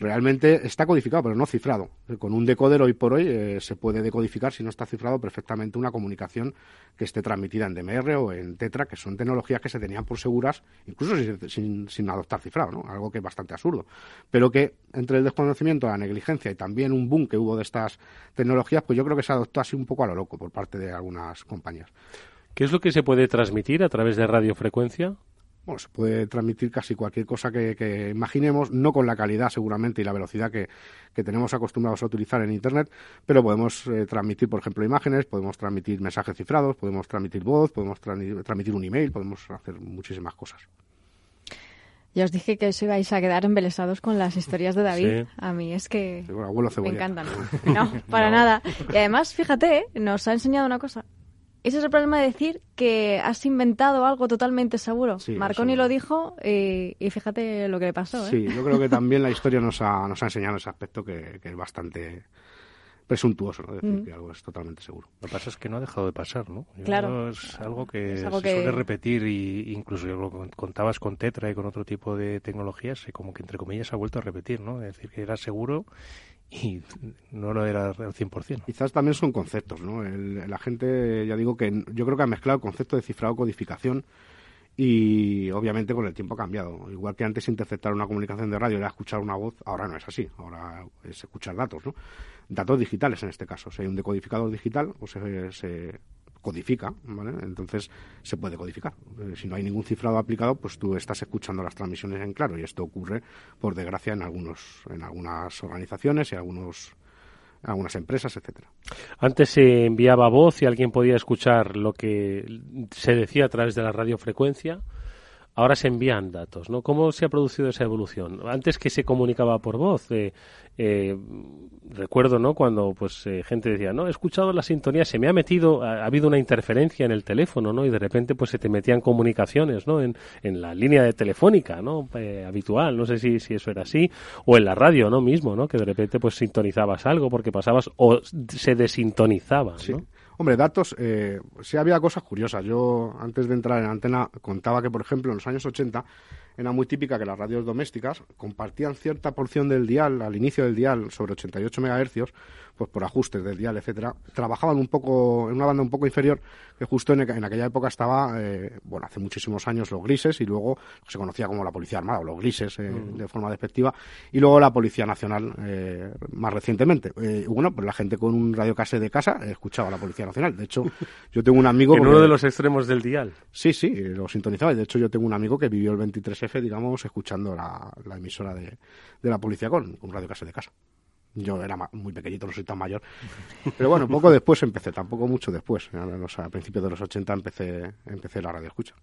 realmente está codificado, pero no cifrado. Con un decoder hoy por hoy eh, se puede decodificar, si no está cifrado, perfectamente una comunicación que esté transmitida en DMR o en Tetra, que son tecnologías que se tenían por seguras, incluso sin, sin adoptar cifrado, ¿no? Algo que es bastante absurdo. Pero que entre el desconocimiento, la negligencia, y también un boom que hubo de estas tecnologías, pues yo creo que se adoptó así un poco a lo loco por parte de algunas compañías. ¿Qué es lo que se puede transmitir a través de radiofrecuencia? Bueno, se puede transmitir casi cualquier cosa que, imaginemos, no con la calidad seguramente y la velocidad que, tenemos acostumbrados a utilizar en Internet, pero podemos eh, transmitir, por ejemplo, imágenes, podemos transmitir mensajes cifrados, podemos transmitir voz, podemos transmitir un email, podemos hacer muchísimas cosas. Ya os dije que os ibais a quedar embelesados con las historias de David. A mí es que me encantan. No, para nada. Y además, fíjate, nos ha enseñado una cosa. Ese es el problema de decir que has inventado algo totalmente seguro. Marconi lo dijo y, fíjate lo que le pasó. ¿eh? Sí, yo creo que también la historia nos ha, nos ha enseñado ese aspecto que, que es bastante presuntuoso, ¿no? Decir mm. que algo es totalmente seguro. Lo que pasa es que no ha dejado de pasar, ¿no? claro. Es algo que se suele repetir y incluso lo contabas con Tetra y con otro tipo de tecnologías y como que entre comillas ha vuelto a repetir, ¿no? Es decir, que era seguro y no lo era al 100%. Quizás también son conceptos, ¿no? la gente, ya digo que yo creo que ha mezclado el concepto de cifrado codificación y obviamente con el tiempo ha cambiado. Igual que antes interceptar una comunicación de radio era escuchar una voz, ahora no es así, ahora es escuchar datos, ¿no? Datos digitales en este caso. Si hay un decodificador digital, o se, se codifica, ¿vale? Entonces se puede codificar. Eh, si no hay ningún cifrado aplicado, pues tú estás escuchando las transmisiones en claro y esto ocurre, por desgracia, en algunos, en algunas organizaciones y algunos algunas empresas, etcétera. Antes se enviaba voz y alguien podía escuchar lo que se decía a través de la radiofrecuencia ahora se envían datos, ¿no? ¿Cómo se ha producido esa evolución? Antes que se comunicaba por voz, eh, eh, recuerdo, ¿no? Cuando pues eh, gente decía, no, he escuchado la sintonía, se me ha metido, ha, habido una interferencia en el teléfono, ¿no? Y de repente pues se te metían comunicaciones, ¿no? En, la línea de telefónica, ¿no? habitual, no sé si, si eso era así, o en la radio, ¿no? Mismo, ¿no? Que de repente pues sintonizabas algo porque pasabas o se desintonizaba, ¿no? Hombre, datos, eh, sí había cosas curiosas. Yo, antes de entrar en antena, contaba que, por ejemplo, en los años 80 era muy típica que las radios domésticas compartían cierta porción del dial, al inicio del dial, sobre 88 MHz, pues por ajustes del dial, etcétera, trabajaban un poco, en una banda un poco inferior, que justo en, aquella época estaba, eh, bueno, hace muchísimos años los grises y luego se conocía como la Policía Armada, o los grises eh, mm. de forma despectiva, y luego la Policía Nacional eh, más recientemente. bueno, pues la gente con un radiocase de casa escuchaba a la Policía Nacional. De hecho, yo tengo un amigo... en uno de los extremos del dial. Sí, sí, lo sintonizaba. De hecho, yo tengo un amigo que vivió el 23F, digamos, escuchando la, emisora de, de la Policía con un radiocase de casa. Yo era muy pequeñito, no soy tan mayor. Pero bueno, poco después empecé, tampoco mucho después. A principios de los 80 empecé, empecé la radio escucha.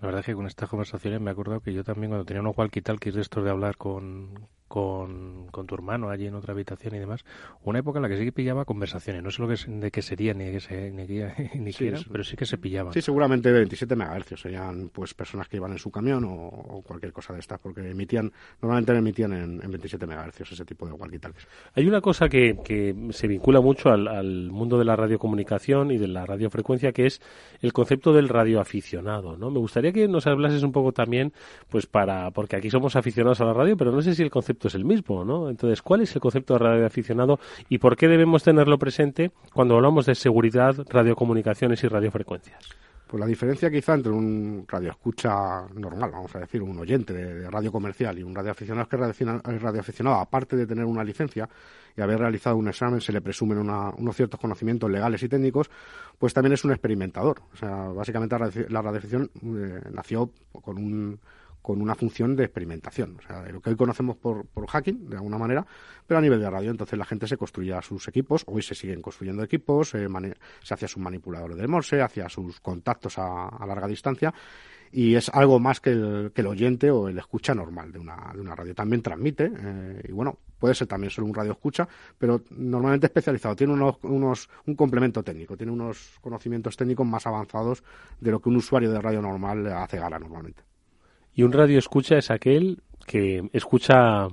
La verdad es que con estas conversaciones me acordado que yo también cuando tenía unos walkie-talkies de estos de hablar con, con, con, tu hermano allí en otra habitación y demás, una época en la que sí que pillaba conversaciones. No sé lo que de qué sería ni de qué, se, ni, ni qué era, pero sí que se pillaban. Sí, seguramente 27 megahercios. Serían pues personas que iban en su camión o, cualquier cosa de estas, porque emitían, normalmente emitían en, 27 megahercios ese tipo de walkie-talkies. Hay una cosa que, que se vincula mucho al, al, mundo de la radiocomunicación y de la radiofrecuencia, que es el concepto del radioaficionado, ¿no? Me gustaría que nos hablases un poco también, pues para, porque aquí somos aficionados a la radio, pero no sé si el concepto es el mismo, ¿no? Entonces, ¿cuál es el concepto de radioaficionado y por qué debemos tenerlo presente cuando hablamos de seguridad, radiocomunicaciones y radiofrecuencias? Pues la diferencia quizá entre un radioescucha normal, vamos a decir, un oyente de, radio comercial y un radioaficionado es que el radioaficionado, aparte de tener una licencia y haber realizado un examen, se le presumen unos ciertos conocimientos legales y técnicos, pues también es un experimentador. O sea, básicamente la radioafición eh, nació con un con una función de experimentación, o sea, lo que hoy conocemos por, por hacking, de alguna manera, pero a nivel de radio. Entonces la gente se construía sus equipos, hoy se siguen construyendo equipos, eh, se hacía sus manipuladores de Morse, hacía sus contactos a, larga distancia, y es algo más que el, que el, oyente o el escucha normal de una, de una radio. También transmite, eh, y bueno, puede ser también solo un radio escucha, pero normalmente especializado. Tiene unos, unos, un complemento técnico, tiene unos conocimientos técnicos más avanzados de lo que un usuario de radio normal hace gala normalmente. Y un radio escucha es aquel que escucha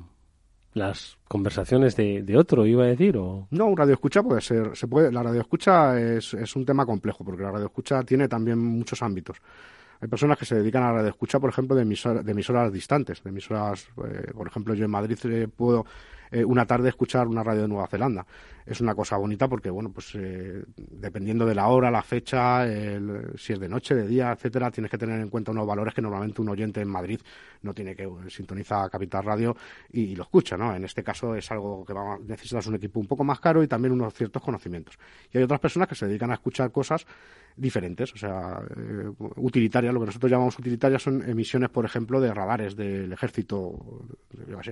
las conversaciones de, de, otro, iba a decir, o... No, un radio escucha puede ser, se puede, la radio escucha es, es un tema complejo, porque la radio escucha tiene también muchos ámbitos. Hay personas que se dedican a la radio escucha, por ejemplo, de, de emisoras distantes, de emisoras, eh, por ejemplo, yo en Madrid eh, puedo eh, una tarde escuchar una radio de Nueva Zelanda. Es una cosa bonita porque, bueno, pues eh, dependiendo de la hora, la fecha, si es de noche, de día, etcétera, tienes que tener en cuenta unos valores que normalmente un oyente en Madrid no tiene que sintonizar Capital Radio y, lo escucha, ¿no? En este caso es algo que va, necesitas un equipo un poco más caro y también unos ciertos conocimientos. Y hay otras personas que se dedican a escuchar cosas diferentes, o sea, eh, utilitarias, lo que nosotros llamamos utilitarias son emisiones, por ejemplo, de radares del ejército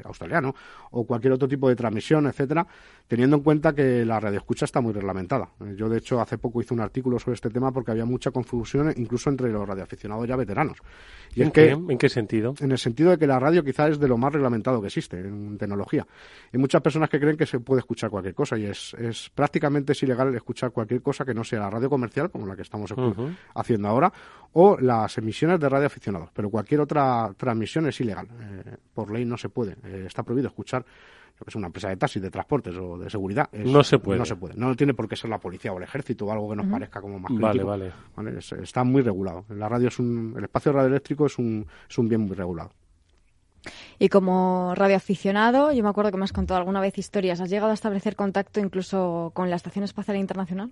australiano o cualquier otro tipo de transmisión, etcétera, teniendo en cuenta que la radioescucha está muy reglamentada. Yo, de hecho, hace poco hice un artículo sobre este tema porque había mucha confusión incluso entre los radioaficionados ya veteranos. Y ¿En, qué, ¿En qué sentido? En el sentido de que la radio quizás es de lo más reglamentado que existe en tecnología. Hay muchas personas que creen que se puede escuchar cualquier cosa y es, es prácticamente es ilegal escuchar cualquier cosa que no sea la radio comercial, como la que estamos haciendo ahora, o las emisiones de radioaficionados. Pero cualquier otra transmisión es ilegal. Eh, por ley no se puede. Eh, está prohibido escuchar que es una empresa de taxis, de transportes o de seguridad. no se puede. No se puede. No tiene por qué ser la policía o el ejército o algo que nos parezca como más crítico. Vale, vale. está muy regulado. La radio es un, el espacio radioeléctrico es un, es un bien muy regulado. Y como radioaficionado, yo me acuerdo que me has contado alguna vez historias. ¿Has llegado a establecer contacto incluso con la Estación Espacial Internacional?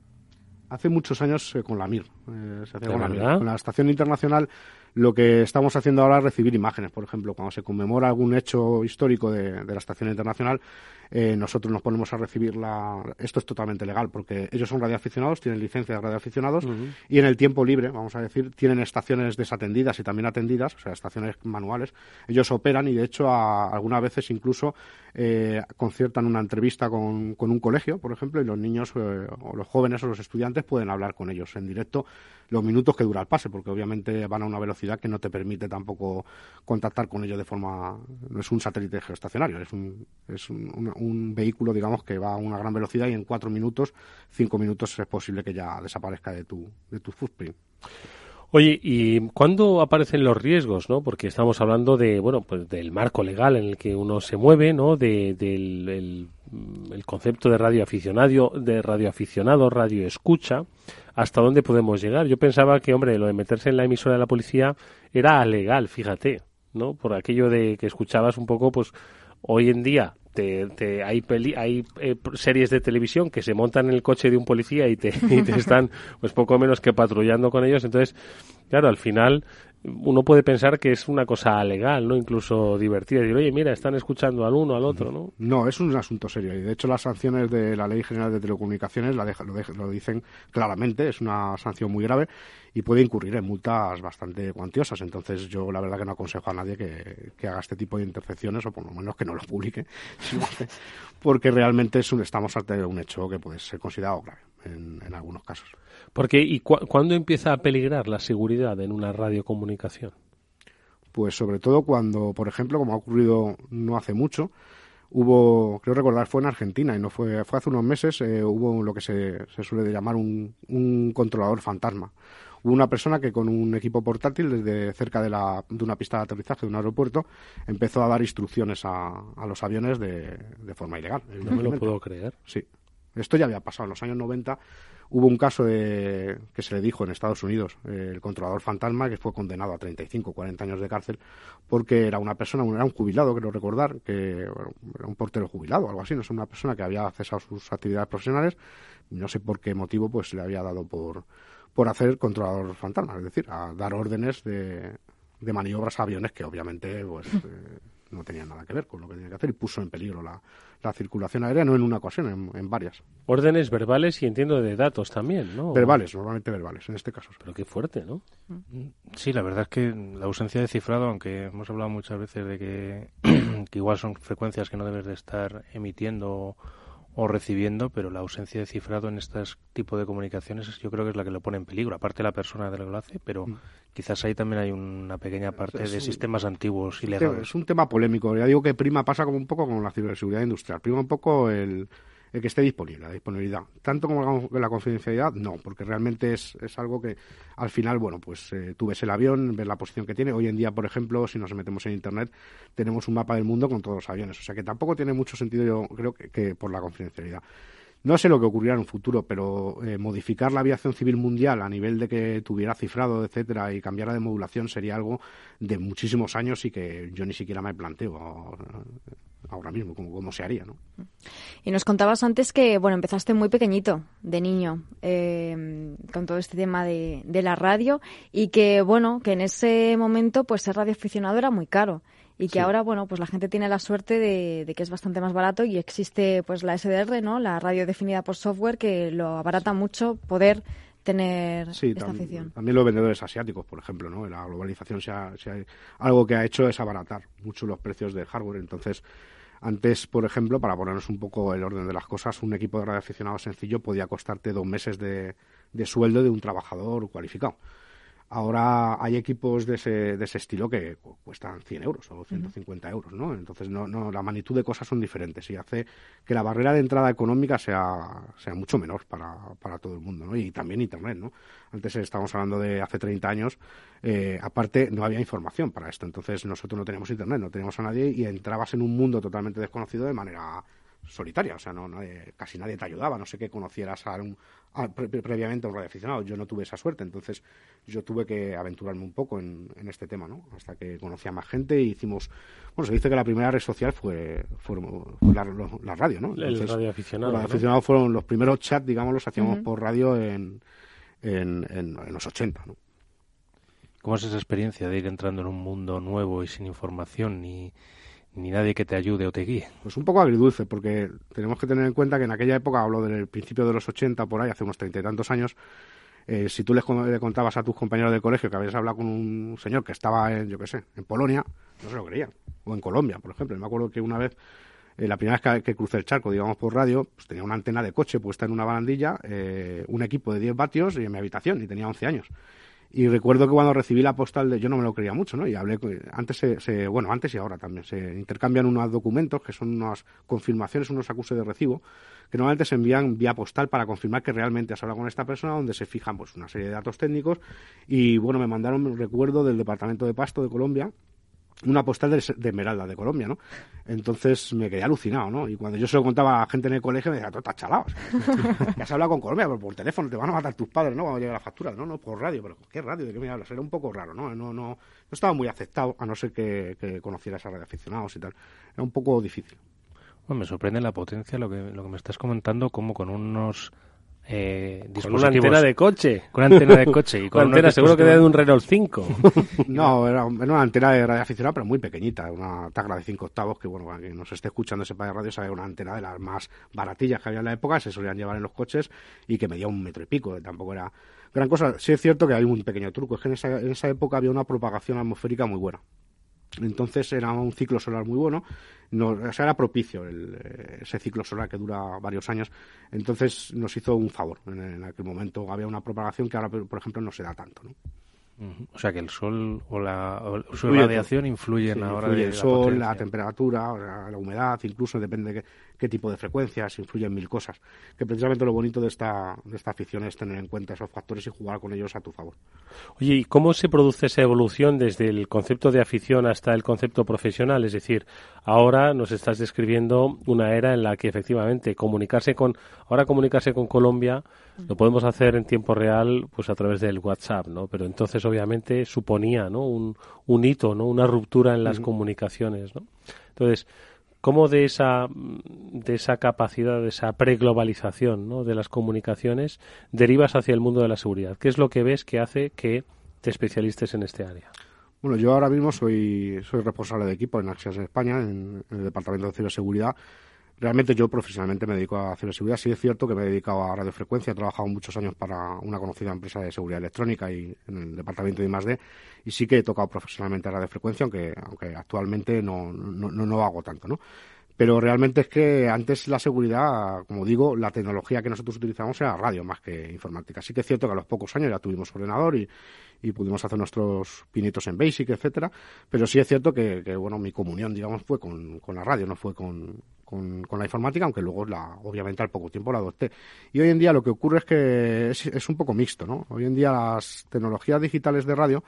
Hace muchos años eh, con la MIR. Eh, se con la. Con Estación Internacional lo que estamos haciendo ahora es recibir imágenes. Por ejemplo, cuando se conmemora algún hecho histórico de, la Estación Internacional, eh, nosotros nos ponemos a recibir la... Esto es totalmente legal porque ellos son radioaficionados, tienen licencia de radioaficionados y en el tiempo libre, vamos a decir, tienen estaciones desatendidas y también atendidas, o sea, estaciones manuales. Ellos operan y, de hecho, algunas veces incluso eh, conciertan una entrevista con, un colegio, por ejemplo, y los niños eh, o los jóvenes o los estudiantes pueden hablar con ellos en directo los minutos que dura el pase, porque obviamente van a una velocidad que no te permite tampoco contactar con ellos de forma... No es un satélite geoestacionario, es un, es un, vehículo, digamos, que va a una gran velocidad y en cuatro minutos, cinco minutos es posible que ya desaparezca de tu, de tu footprint. Oye, ¿y cuándo aparecen los riesgos, no? Porque estamos hablando de, bueno, pues del marco legal en el que uno se mueve, ¿no? De, del el, concepto de radioaficionado, de radioaficionado, radio escucha, hasta dónde podemos llegar. Yo pensaba que, hombre, lo de meterse en la emisora de la policía era legal, fíjate, ¿no? Por aquello de que escuchabas un poco, pues, hoy en día te, hay, hay eh, series de televisión que se montan en el coche de un policía y te, y te están pues poco menos que patrullando con ellos. Entonces, claro, al final uno puede pensar que es una cosa legal, ¿no? Incluso divertida. Decir, oye, mira, están escuchando al uno, al otro, ¿no? No, es un asunto serio. Y de hecho, las sanciones de la Ley General de Telecomunicaciones la lo, lo, dicen claramente. Es una sanción muy grave y puede incurrir en multas bastante cuantiosas. Entonces, yo la verdad que no aconsejo a nadie que, haga este tipo de intercepciones o por lo menos que no lo publique, porque realmente es un, estamos ante un hecho que puede ser considerado grave en, en algunos casos. Porque, ¿y cuándo empieza a peligrar la seguridad en una radiocomunicación? Pues sobre todo cuando, por ejemplo, como ha ocurrido no hace mucho, hubo, creo recordar, fue en Argentina y no fue, fue hace unos meses, eh, hubo lo que se, se suele llamar un, un controlador fantasma. Hubo una persona que con un equipo portátil desde cerca de, la, de una pista de aterrizaje de un aeropuerto empezó a dar instrucciones a, a los aviones de, de forma ilegal. No me lo puedo creer. Sí. Esto ya había pasado. En los años 90 hubo un caso de, que se le dijo en Estados Unidos, eh, el controlador fantasma, que fue condenado a 35, 40 años de cárcel, porque era una persona, era un jubilado, creo recordar, que era un portero jubilado algo así, no es una persona que había cesado sus actividades profesionales, no sé por qué motivo, pues le había dado por, por hacer controlador fantasma, es decir, a dar órdenes de, de maniobras a aviones que obviamente pues, no tenían nada que ver con lo que tenía que hacer y puso en peligro la, la circulación aérea, no en una ocasión, en, en varias. Órdenes verbales y entiendo de datos también, ¿no? Verbales, normalmente verbales, en este caso. Pero qué fuerte, ¿no? Sí, la verdad es que la ausencia de cifrado, aunque hemos hablado muchas veces de que, que igual son frecuencias que no debes de estar emitiendo o recibiendo, pero la ausencia de cifrado en este tipo de comunicaciones yo creo que es la que lo pone en peligro, aparte la persona de que lo hace, pero quizás ahí también hay una pequeña parte Es de un- sistemas antiguos Es ilegales. un tema polémico. Ya digo que prima pasa como un poco con la ciberseguridad industrial. Prima un poco el, el que esté disponible, la disponibilidad. Tanto como la, confidencialidad, no, porque realmente es, es algo que al final, bueno, pues eh, tú ves el avión, ves la posición que tiene. Hoy en día, por ejemplo, si nos metemos en Internet, tenemos un mapa del mundo con todos los aviones. O sea que tampoco tiene mucho sentido, yo creo, que, por la confidencialidad. No sé lo que ocurrirá en un futuro, pero eh, modificar la aviación civil mundial a nivel de que tuviera cifrado, etcétera, y cambiara de modulación sería algo de muchísimos años y que yo ni siquiera me planteo ahora, mismo cómo, cómo se haría, ¿no? Y nos contabas antes que, bueno, empezaste muy pequeñito, de niño, eh, con todo este tema de, de la radio y que, bueno, que en ese momento, pues ser radioaficionado era muy caro y que Sí. ahora, bueno, pues la gente tiene la suerte de, de que es bastante más barato y existe, pues la SDR, ¿no? La radio definida por software que lo abarata mucho poder tener Sí, esta tam- afición. también los vendedores asiáticos, por ejemplo, ¿no? La globalización se ha- se ha- algo que ha hecho es abaratar mucho los precios del hardware. Entonces, antes, por ejemplo, para ponernos un poco el orden de las cosas, un equipo de radioaficionado sencillo podía costarte dos meses de, de sueldo de un trabajador cualificado. Ahora hay equipos de ese, de ese estilo que cu- cuestan 100 euros o 150 euros, ¿no? Entonces, no, no, la magnitud de cosas son diferentes y hace que la barrera de entrada económica sea, sea mucho menor para, para todo el mundo, ¿no? Y también Internet, ¿no? Antes estábamos hablando de hace 30 años, eh, aparte no había información para esto, entonces nosotros no teníamos Internet, no teníamos a nadie y entrabas en un mundo totalmente desconocido de manera solitaria, o sea, no, nadie- casi nadie te ayudaba, no sé qué conocieras a un, a- pre- pre- previamente a un radioaficionado, yo no tuve esa suerte, entonces yo tuve que aventurarme un poco en, en este tema, ¿no? Hasta que conocí a más gente y hicimos, bueno, se dice que la primera red social fue, fue, fue la, lo- la radio, ¿no? El radioaficionado, Los ¿no? radioaficionados fueron los primeros chats, digamos, los hacíamos por radio en, en, en, en los 80, ¿no? ¿Cómo es esa experiencia de ir entrando en un mundo nuevo y sin información ni, ni nadie que te ayude o te guíe? Pues un poco agridulce, porque tenemos que tener en cuenta que en aquella época, hablo del principio de los 80, por ahí, hace unos treinta y tantos años, eh, si tú les le contabas a tus compañeros del colegio que habías hablado con un señor que estaba en, yo qué sé, en Polonia, no se lo creían. O en Colombia, por ejemplo. Me acuerdo que una vez, eh, la primera vez que, que crucé el charco, digamos, por radio, pues tenía una antena de coche puesta en una barandilla, eh, un equipo de 10 vatios y en mi habitación, y tenía 11 años. Y recuerdo que cuando recibí la postal de, yo no me lo creía mucho, ¿no? Y hablé, antes se, se- bueno, antes y ahora también, se intercambian unos documentos que son unas confirmaciones, unos acuses de recibo, que normalmente se envían vía postal para confirmar que realmente has hablado con esta persona, donde se fijan pues una serie de datos técnicos. Y bueno, me mandaron, recuerdo, del Departamento de Pasto de Colombia, una postal de, de Esmeralda, de Colombia, ¿no? Entonces me quedé alucinado, ¿no? Y cuando yo se lo contaba a gente en el colegio, me decía, tú estás chalado. ya has hablado con Colombia, pero por teléfono te van a matar tus padres, ¿no? Cuando llegue la factura, no, no, por radio, pero ¿qué radio? ¿De qué me hablas? Era un poco raro, ¿no? No, no, no estaba muy aceptado, a no ser que, que conocieras a radioaficionados y tal. Era un poco difícil. Bueno, me sorprende la potencia lo que, lo que me estás comentando, como con unos eh, Con una dispositivos... antena de coche. Con una antena de coche. Y con Una antena seguro que era de un dispositivos- Renault 5. No, era, era una antena de radioaficionado, pero muy pequeñita, una tagla de 5 octavos, que bueno, para quien nos esté escuchando sepa de radio, sabe una antena de las más baratillas que había en la época, se solían llevar en los coches y que medía un metro y pico, que tampoco era gran cosa. Sí es cierto que hay un pequeño truco, es que en esa, en esa época había una propagación atmosférica muy buena. Entonces era un ciclo solar muy bueno, no, o sea, era propicio el, eh, ese ciclo solar que dura varios años. Entonces nos hizo un favor. En, en aquel momento había una propagación que ahora, por ejemplo, no se da tanto. ¿no? O sea que el sol o la su radiación influye en la hora de el sol, la temperatura, la humedad, incluso depende de qué, tipo de frecuencias, influyen mil cosas. Que precisamente lo bonito de esta, de esta afición es tener en cuenta esos factores y jugar con ellos a tu favor. Oye, ¿y cómo se produce esa evolución desde el concepto de afición hasta el concepto profesional? Es decir, ahora nos estás describiendo una era en la que efectivamente comunicarse con, ahora comunicarse con Colombia lo podemos hacer en tiempo real pues a través del WhatsApp, ¿no? Pero entonces obviamente suponía, ¿no? Un, un hito, ¿no? Una ruptura en las comunicaciones, ¿no? Entonces, ¿cómo de esa, de esa capacidad, de esa preglobalización ¿no? de las comunicaciones derivas hacia el mundo de la seguridad? ¿Qué es lo que ves que hace que te especialistes en este área? Bueno, yo ahora mismo soy, soy responsable de equipo en Axias en España, en, en el Departamento de Ciberseguridad, Realmente yo profesionalmente me dedico a ciberseguridad. Sí es cierto que me he dedicado a radiofrecuencia, he trabajado muchos años para una conocida empresa de seguridad electrónica y en el departamento de I+.D. y sí que he tocado profesionalmente radiofrecuencia, aunque, aunque actualmente no, no, no, no hago tanto, ¿no? Pero realmente es que antes la seguridad, como digo, la tecnología que nosotros utilizamos era radio más que informática. Sí que es cierto que a los pocos años ya tuvimos ordenador y, y pudimos hacer nuestros pinitos en Basic, etcétera, pero sí es cierto que, que bueno, mi comunión, digamos, fue con, con la radio, no fue con, con, con, la informática, aunque luego, la, obviamente, al poco tiempo la adopté. Y hoy en día lo que ocurre es que es, es un poco mixto, ¿no? Hoy en día las tecnologías digitales de radio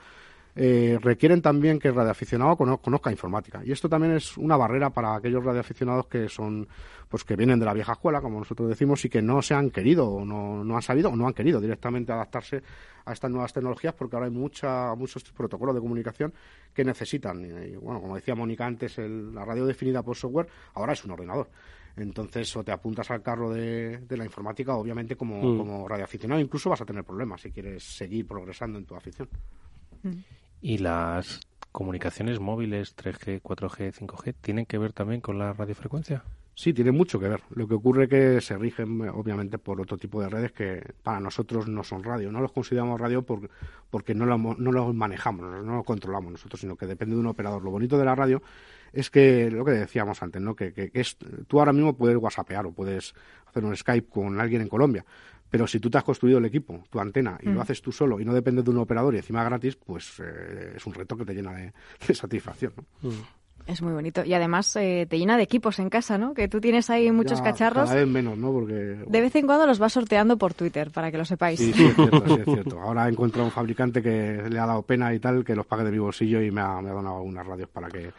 eh, requieren también que el radioaficionado conozca informática. Y esto también es una barrera para aquellos radioaficionados que son, pues que vienen de la vieja escuela, como nosotros decimos, y que no se han querido, o no, no han sabido, o no han querido directamente adaptarse a estas nuevas tecnologías, porque ahora hay mucha, muchos protocolos de comunicación que necesitan. Y, bueno, como decía Mónica antes, la radio definida por software ahora es un ordenador. Entonces, o te apuntas al carro de, la informática, obviamente, como, mm. como radioaficionado, incluso vas a tener problemas si quieres seguir progresando en tu afición. Mm. ¿Y las comunicaciones móviles 3G, 4G, 5G tienen que ver también con la radiofrecuencia? Sí, tiene mucho que ver. Lo que ocurre es que se rigen, obviamente, por otro tipo de redes que para nosotros no son radio. No los consideramos radio porque no, no los manejamos, no los controlamos nosotros, sino que depende de un operador. Lo bonito de la radio es que, lo que decíamos antes, ¿no? que, que, es, tú ahora mismo puedes whatsappear o puedes hacer un Skype con alguien en Colombia, pero si tú te has construido el equipo, tu antena, y lo mm. haces tú solo y no dependes de un operador y encima gratis, pues eh, es un reto que te llena de, satisfacción. ¿no? Mm. Es muy bonito. Y además eh, te llena de equipos en casa, ¿no? Que tú tienes ahí muchos cacharros. Cada vez menos, ¿no? Porque... De vez en cuando los vas sorteando por Twitter, para que lo sepáis. Sí, sí, es cierto, sí, es cierto. Ahora he encontrado un fabricante que le ha dado pena y tal, que los pague de mi bolsillo y me ha, me ha donado algunas radios para que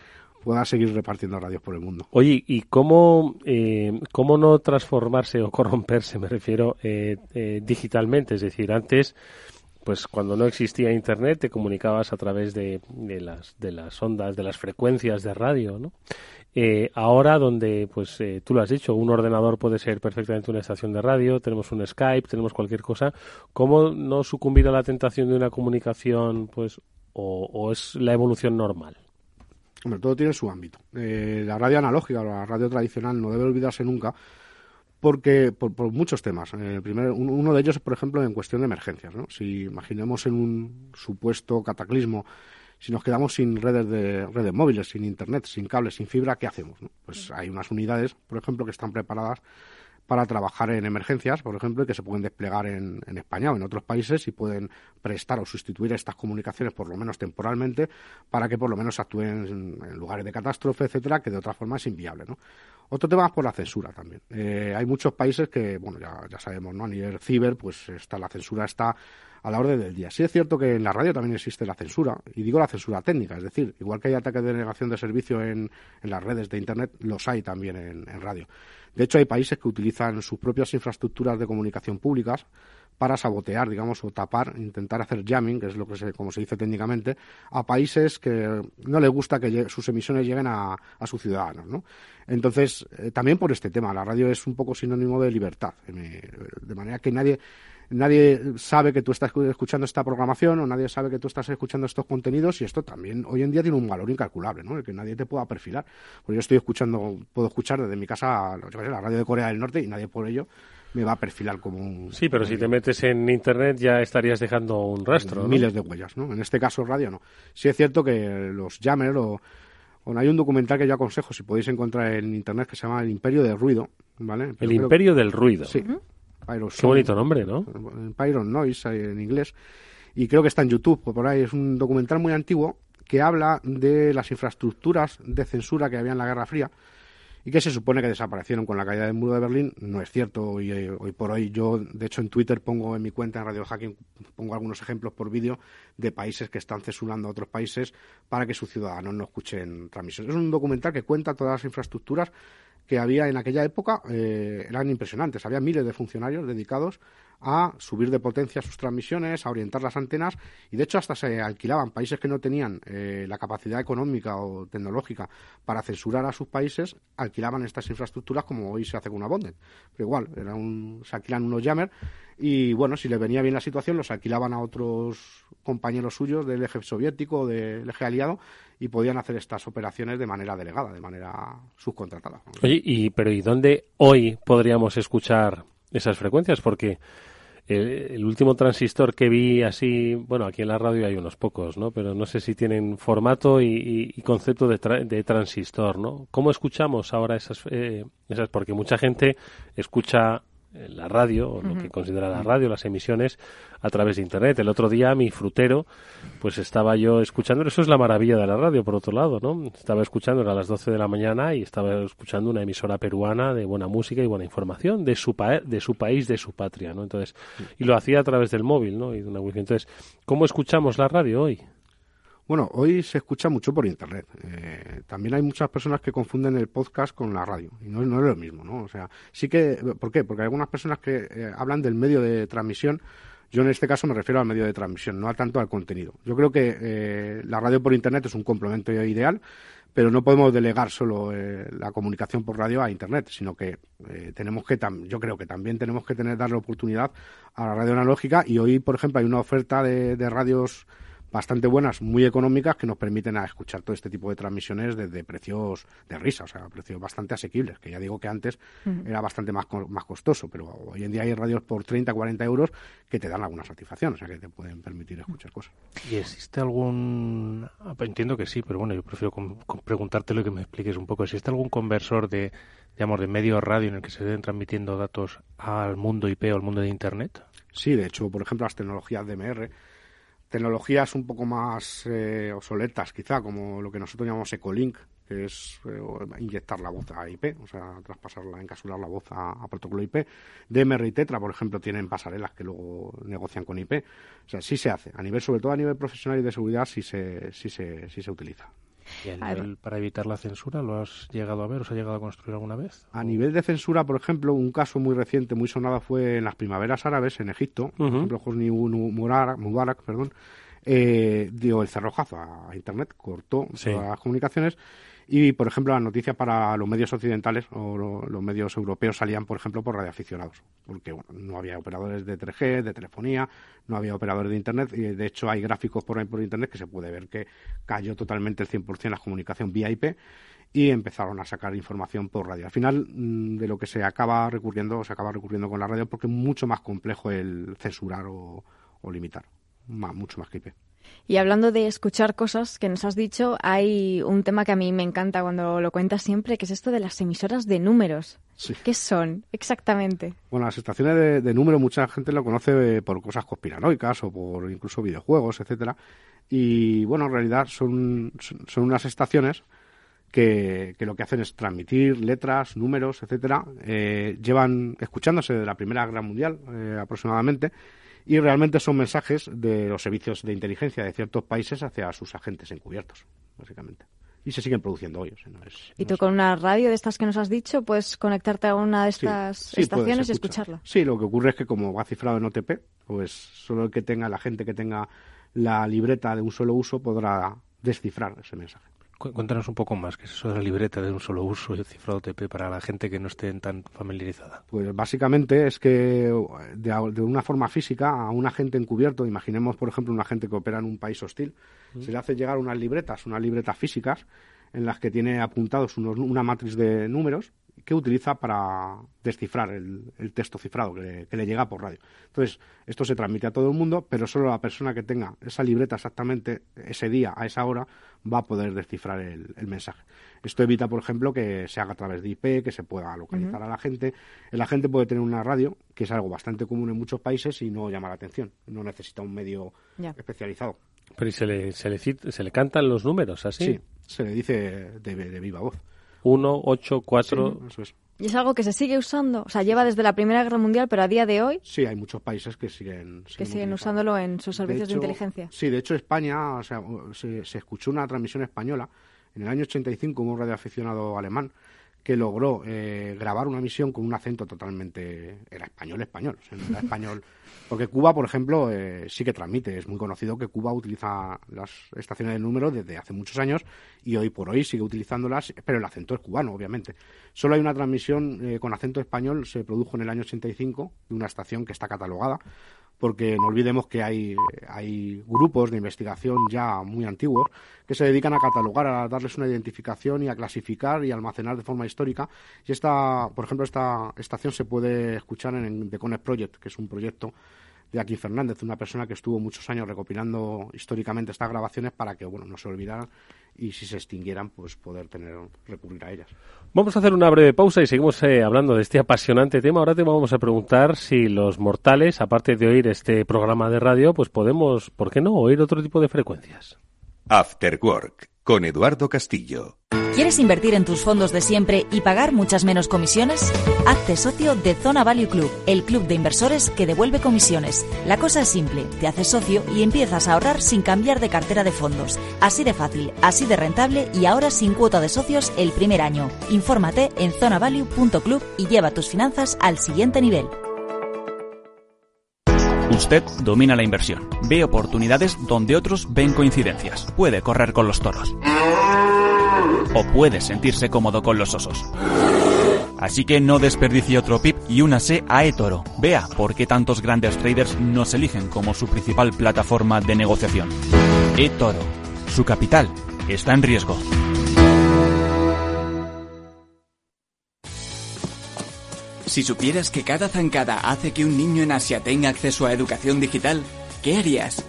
pueda seguir repartiendo radios por el mundo. Oye, ¿y cómo, eh, cómo no transformarse o corromperse, me refiero, eh, eh, digitalmente? Es decir, antes, pues cuando no existía Internet, te comunicabas a través de, de, las, de las ondas, de las frecuencias de radio, ¿no? ahora, donde, pues tú lo has dicho, un ordenador puede ser perfectamente una estación de radio, tenemos un Skype, tenemos cualquier cosa, ¿cómo no sucumbir a la tentación de una comunicación, pues, o es la evolución normal? Hombre, todo tiene su ámbito. Eh, la radio analógica, la radio tradicional, no debe olvidarse nunca porque por, muchos temas. Eh, primero, uno de ellos, por ejemplo, en cuestión de emergencias. ¿no? Si imaginemos en un supuesto cataclismo, si nos quedamos sin redes de redes móviles, sin internet, sin cables, sin fibra, ¿qué hacemos? Pues hay unas unidades, por ejemplo, que están preparadas para trabajar en emergencias, por ejemplo, y que se pueden desplegar en, España o en otros países y pueden prestar o sustituir estas comunicaciones, por lo menos temporalmente, para que por lo menos actúen en, lugares de catástrofe, etcétera, que de otra forma es inviable, ¿no? Otro tema es por la censura también. Eh, hay muchos países que, bueno, ya, ya sabemos, ¿no? A nivel ciber, pues está, la censura está a la orden del día. Sí es cierto que en la radio también existe la censura, y digo la censura técnica, es decir, igual que hay ataques de negación de servicio en, en las redes de Internet, los hay también en radio. De hecho, hay países que utilizan sus propias infraestructuras de comunicación públicas para sabotear, digamos, o tapar, intentar hacer jamming, que es lo que se, como se dice técnicamente, a países que no les gusta que sus emisiones lleguen a, sus ciudadanos, ¿no? Entonces, eh, también por este tema, la radio es un poco sinónimo de libertad, de manera que nadie nadie sabe que tú estás escuchando esta programación o nadie sabe que tú estás escuchando estos contenidos y esto también hoy en día tiene un valor incalculable, ¿no? El que nadie te pueda perfilar. Porque yo estoy escuchando, puedo escuchar desde mi casa la radio de Corea del Norte y nadie por ello me va a perfilar como un... Sí, pero si te metes en Internet ya estarías dejando un rastro, Miles de huellas, ¿no? En este caso radio no. Sí es cierto que los jammers o... Bueno, hay un documental que yo aconsejo, si podéis encontrar en Internet, que se llama El Imperio del Ruido, ¿vale? el Imperio del Ruido. Sí. Qué bonito nombre, ¿no? Pyron Noise en inglés. y creo que está en YouTube, por ahí es un documental muy antiguo que habla de las infraestructuras de censura que había en la Guerra Fría y que se supone que desaparecieron con la caída del muro de Berlín. No es cierto, y eh, hoy por hoy yo, de hecho, en Twitter pongo en mi cuenta en Radio Hacking, pongo algunos ejemplos por vídeo de países que están censurando a otros países para que sus ciudadanos no escuchen transmisiones. Es un documental que cuenta todas las infraestructuras que había en aquella época, eh, eran impresionantes. Había miles de funcionarios dedicados a subir de potencia sus transmisiones, a orientar las antenas y de hecho hasta se alquilaban países que no tenían eh, la capacidad económica o tecnológica para censurar a sus países, alquilaban estas infraestructuras como hoy se hace con una Bondet. Pero igual, era un, se alquilan unos Jammer y bueno, si les venía bien la situación los alquilaban a otros compañeros suyos del eje soviético del eje aliado y podían hacer estas operaciones de manera delegada, de manera subcontratada. Oye, y, pero ¿y dónde hoy podríamos escuchar esas frecuencias? Porque el, último transistor que vi así, bueno, aquí en la radio hay unos pocos, ¿no? Pero no sé si tienen formato y, concepto de, de, transistor, ¿no? ¿Cómo escuchamos ahora esas, eh, esas? Porque mucha gente escucha la radio, o lo que considera la radio, las emisiones, a través de Internet. El otro día mi frutero, pues estaba yo escuchando, eso es la maravilla de la radio, por otro lado, ¿no? Estaba escuchando, a las 12 de la mañana, y estaba escuchando una emisora peruana de buena música y buena información de su, de su país, de su patria, ¿no? Entonces, y lo hacía a través del móvil, ¿no? Y de una Entonces, ¿cómo escuchamos la radio hoy? Bueno, hoy se escucha mucho por Internet. Eh, también hay muchas personas que confunden el podcast con la radio. Y no, es lo mismo, ¿no? O sea, sí que... ¿Por qué? Porque hay algunas personas que eh, hablan del medio de transmisión. Yo en este caso me refiero al medio de transmisión, no tanto al contenido. Yo creo que eh, la radio por Internet es un complemento ideal, pero no podemos delegar solo la comunicación por radio a Internet, sino que tenemos que, yo creo que también tenemos que tener darle oportunidad a la radio analógica y hoy, por ejemplo, hay una oferta de radios bastante buenas, muy económicas, que nos permiten a escuchar todo este tipo de transmisiones desde precios de risa, o sea, precios bastante asequibles, que ya digo que antes era bastante más, más costoso, pero hoy en día hay radios por 30, 40 euros que te dan alguna satisfacción, o sea, que te pueden permitir escuchar cosas. ¿Y existe algún, ah, entiendo que sí, pero bueno, yo prefiero preguntártelo y que me expliques un poco, ¿existe algún conversor de, digamos, de medio radio en el que se den transmitiendo datos al mundo IP o al mundo de Internet? Sí, de hecho, por ejemplo, las tecnologías DMR, tecnologías un poco más eh, obsoletas, quizá, como lo que nosotros llamamos Ecolink, que es eh, inyectar la voz a IP, o sea, traspasarla, encapsular la voz a, protocolo IP. DMR y Tetra, por ejemplo, tienen pasarelas que luego negocian con IP. O sea, sí se hace. A nivel, sobre todo a nivel profesional y de seguridad, sí se, sí se, sí se utiliza. ¿Y a nivel para evitar la censura lo has llegado a ver o se ha llegado a construir alguna vez? A nivel de censura, por ejemplo, un caso muy reciente, muy sonado fue en las primaveras árabes en Egipto. Por ejemplo, Hosni Mubarak, perdón, eh, dio el cerrojazo a Internet, cortó todas las comunicaciones y, por ejemplo, las noticias para los medios occidentales o los medios europeos salían, por ejemplo, por radioaficionados, porque bueno, no había operadores de 3G, de telefonía, no había operadores de Internet, y de hecho hay gráficos por ahí por Internet que se puede ver que cayó totalmente el 100% la comunicación vía IP y empezaron a sacar información por radio. Al final, mm, de lo que se acaba recurriendo, se acaba recurriendo con la radio porque es mucho más complejo el censurar o, limitar, mucho más que IP. Y hablando de escuchar cosas que nos has dicho, hay un tema que a mí me encanta cuando lo cuentas siempre, que es esto de las emisoras de números. ¿Qué son exactamente? Bueno, las estaciones de, de número mucha gente lo conoce por cosas conspiranoicas o por incluso videojuegos, etcétera. Y bueno, en realidad son, son unas estaciones que, lo que hacen es transmitir letras, números, etcétera. Eh, llevan escuchándose de la Primera Guerra Mundial eh, aproximadamente y realmente son mensajes de los servicios de inteligencia de ciertos países hacia sus agentes encubiertos, básicamente. Y se siguen produciendo hoy. ¿Y tú con una radio de estas que nos has dicho puedes conectarte a una de estas estaciones y escucharla? Sí, lo que ocurre es que como va cifrado en OTP, pues solo el que tenga, la gente que tenga la libreta de un solo uso podrá descifrar ese mensaje. Cuéntanos un poco más, que es eso de la libreta de un solo uso y el cifrado TP para la gente que no esté tan familiarizada. Pues básicamente es que de, una forma física a un agente encubierto, imaginemos por ejemplo un agente que opera en un país hostil, se le hace llegar unas libretas, unas libretas físicas en las que tiene apuntados una matriz de números que utiliza para descifrar el, texto cifrado que le, llega por radio. Entonces, esto se transmite a todo el mundo, pero solo la persona que tenga esa libreta exactamente ese día, a esa hora, va a poder descifrar el, mensaje. Esto evita, por ejemplo, que se haga a través de IP, que se pueda localizar a la gente. El agente puede tener una radio, que es algo bastante común en muchos países, y no llama la atención. No necesita un medio especializado. Pero ¿y se le, se, le, se le cantan los números así? Sí, se le dice de viva voz. 1, 8, 4. ¿Y es algo que se sigue usando? O sea, lleva desde la Primera Guerra Mundial, pero a día de hoy. Sí, hay muchos países que siguen. Que siguen usándolo en sus servicios de, inteligencia. Sí, de hecho, España, o sea, se, se, escuchó una transmisión española en el año 85, un radioaficionado alemán que logró eh, grabar una misión con un acento totalmente. Era español, español. O sea, no era español. Porque Cuba, por ejemplo, eh, sí que transmite. Es muy conocido que Cuba utiliza las estaciones de número desde hace muchos años y hoy por hoy sigue utilizándolas, pero el acento es cubano, obviamente. Solo hay una transmisión eh, con acento español, se produjo en el año 85 de una estación que está catalogada porque no olvidemos que hay, grupos de investigación ya muy antiguos que se dedican a catalogar, a darles una identificación y a clasificar y almacenar de forma histórica. Y esta, por ejemplo, esta estación se puede escuchar en The Connect Project, que es un proyecto de aquí Fernández, una persona que estuvo muchos años recopilando históricamente estas grabaciones para que bueno no se olvidaran y si se extinguieran, pues poder tener recurrir a ellas. Vamos a hacer una breve pausa y seguimos eh, hablando de este apasionante tema. Ahora te vamos a preguntar si los mortales, aparte de oír este programa de radio, pues podemos, ¿por qué no?, oír otro tipo de frecuencias. After Work con Eduardo Castillo. ¿Quieres invertir en tus fondos de siempre y pagar muchas menos comisiones? Hazte socio de Zona Value Club, el club de inversores que devuelve comisiones. La cosa es simple, te haces socio y empiezas a ahorrar sin cambiar de cartera de fondos. Así de fácil, así de rentable y ahora sin cuota de socios el primer año. Infórmate en zonavalue.club y lleva tus finanzas al siguiente nivel. Usted domina la inversión, ve oportunidades donde otros ven coincidencias, puede correr con los toros o puede sentirse cómodo con los osos. Así que no desperdicie otro pip y únase a eToro. Vea por qué tantos grandes traders nos eligen como su principal plataforma de negociación. eToro. Su capital está en riesgo. Si supieras que cada zancada hace que un niño en Asia tenga acceso a educación digital, ¿qué harías?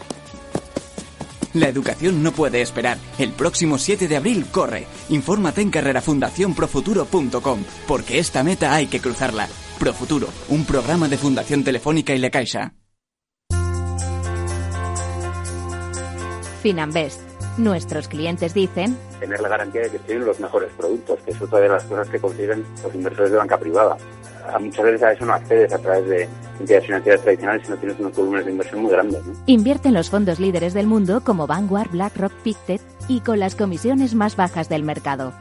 La educación no puede esperar. El próximo 7 de abril corre. Infórmate en carrerafundacionprofuturo.com, porque esta meta hay que cruzarla. Profuturo, un programa de Fundación Telefónica y La Caixa. Finambest. Nuestros clientes dicen... Tener la garantía de que tienen los mejores productos, que es otra de las cosas que consiguen los inversores de banca privada a muchas veces a eso no accedes a través de entidades financieras tradicionales si no tienes unos volúmenes de inversión muy grandes. Invierte en los fondos líderes del mundo como Vanguard, BlackRock, Pictet y con las comisiones más bajas del mercado.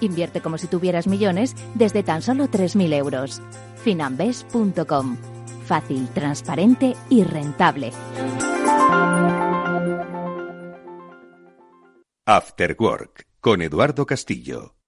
Invierte como si tuvieras millones desde tan solo 3.000 euros. Finambes.com. Fácil, transparente y rentable. After Work con Eduardo Castillo.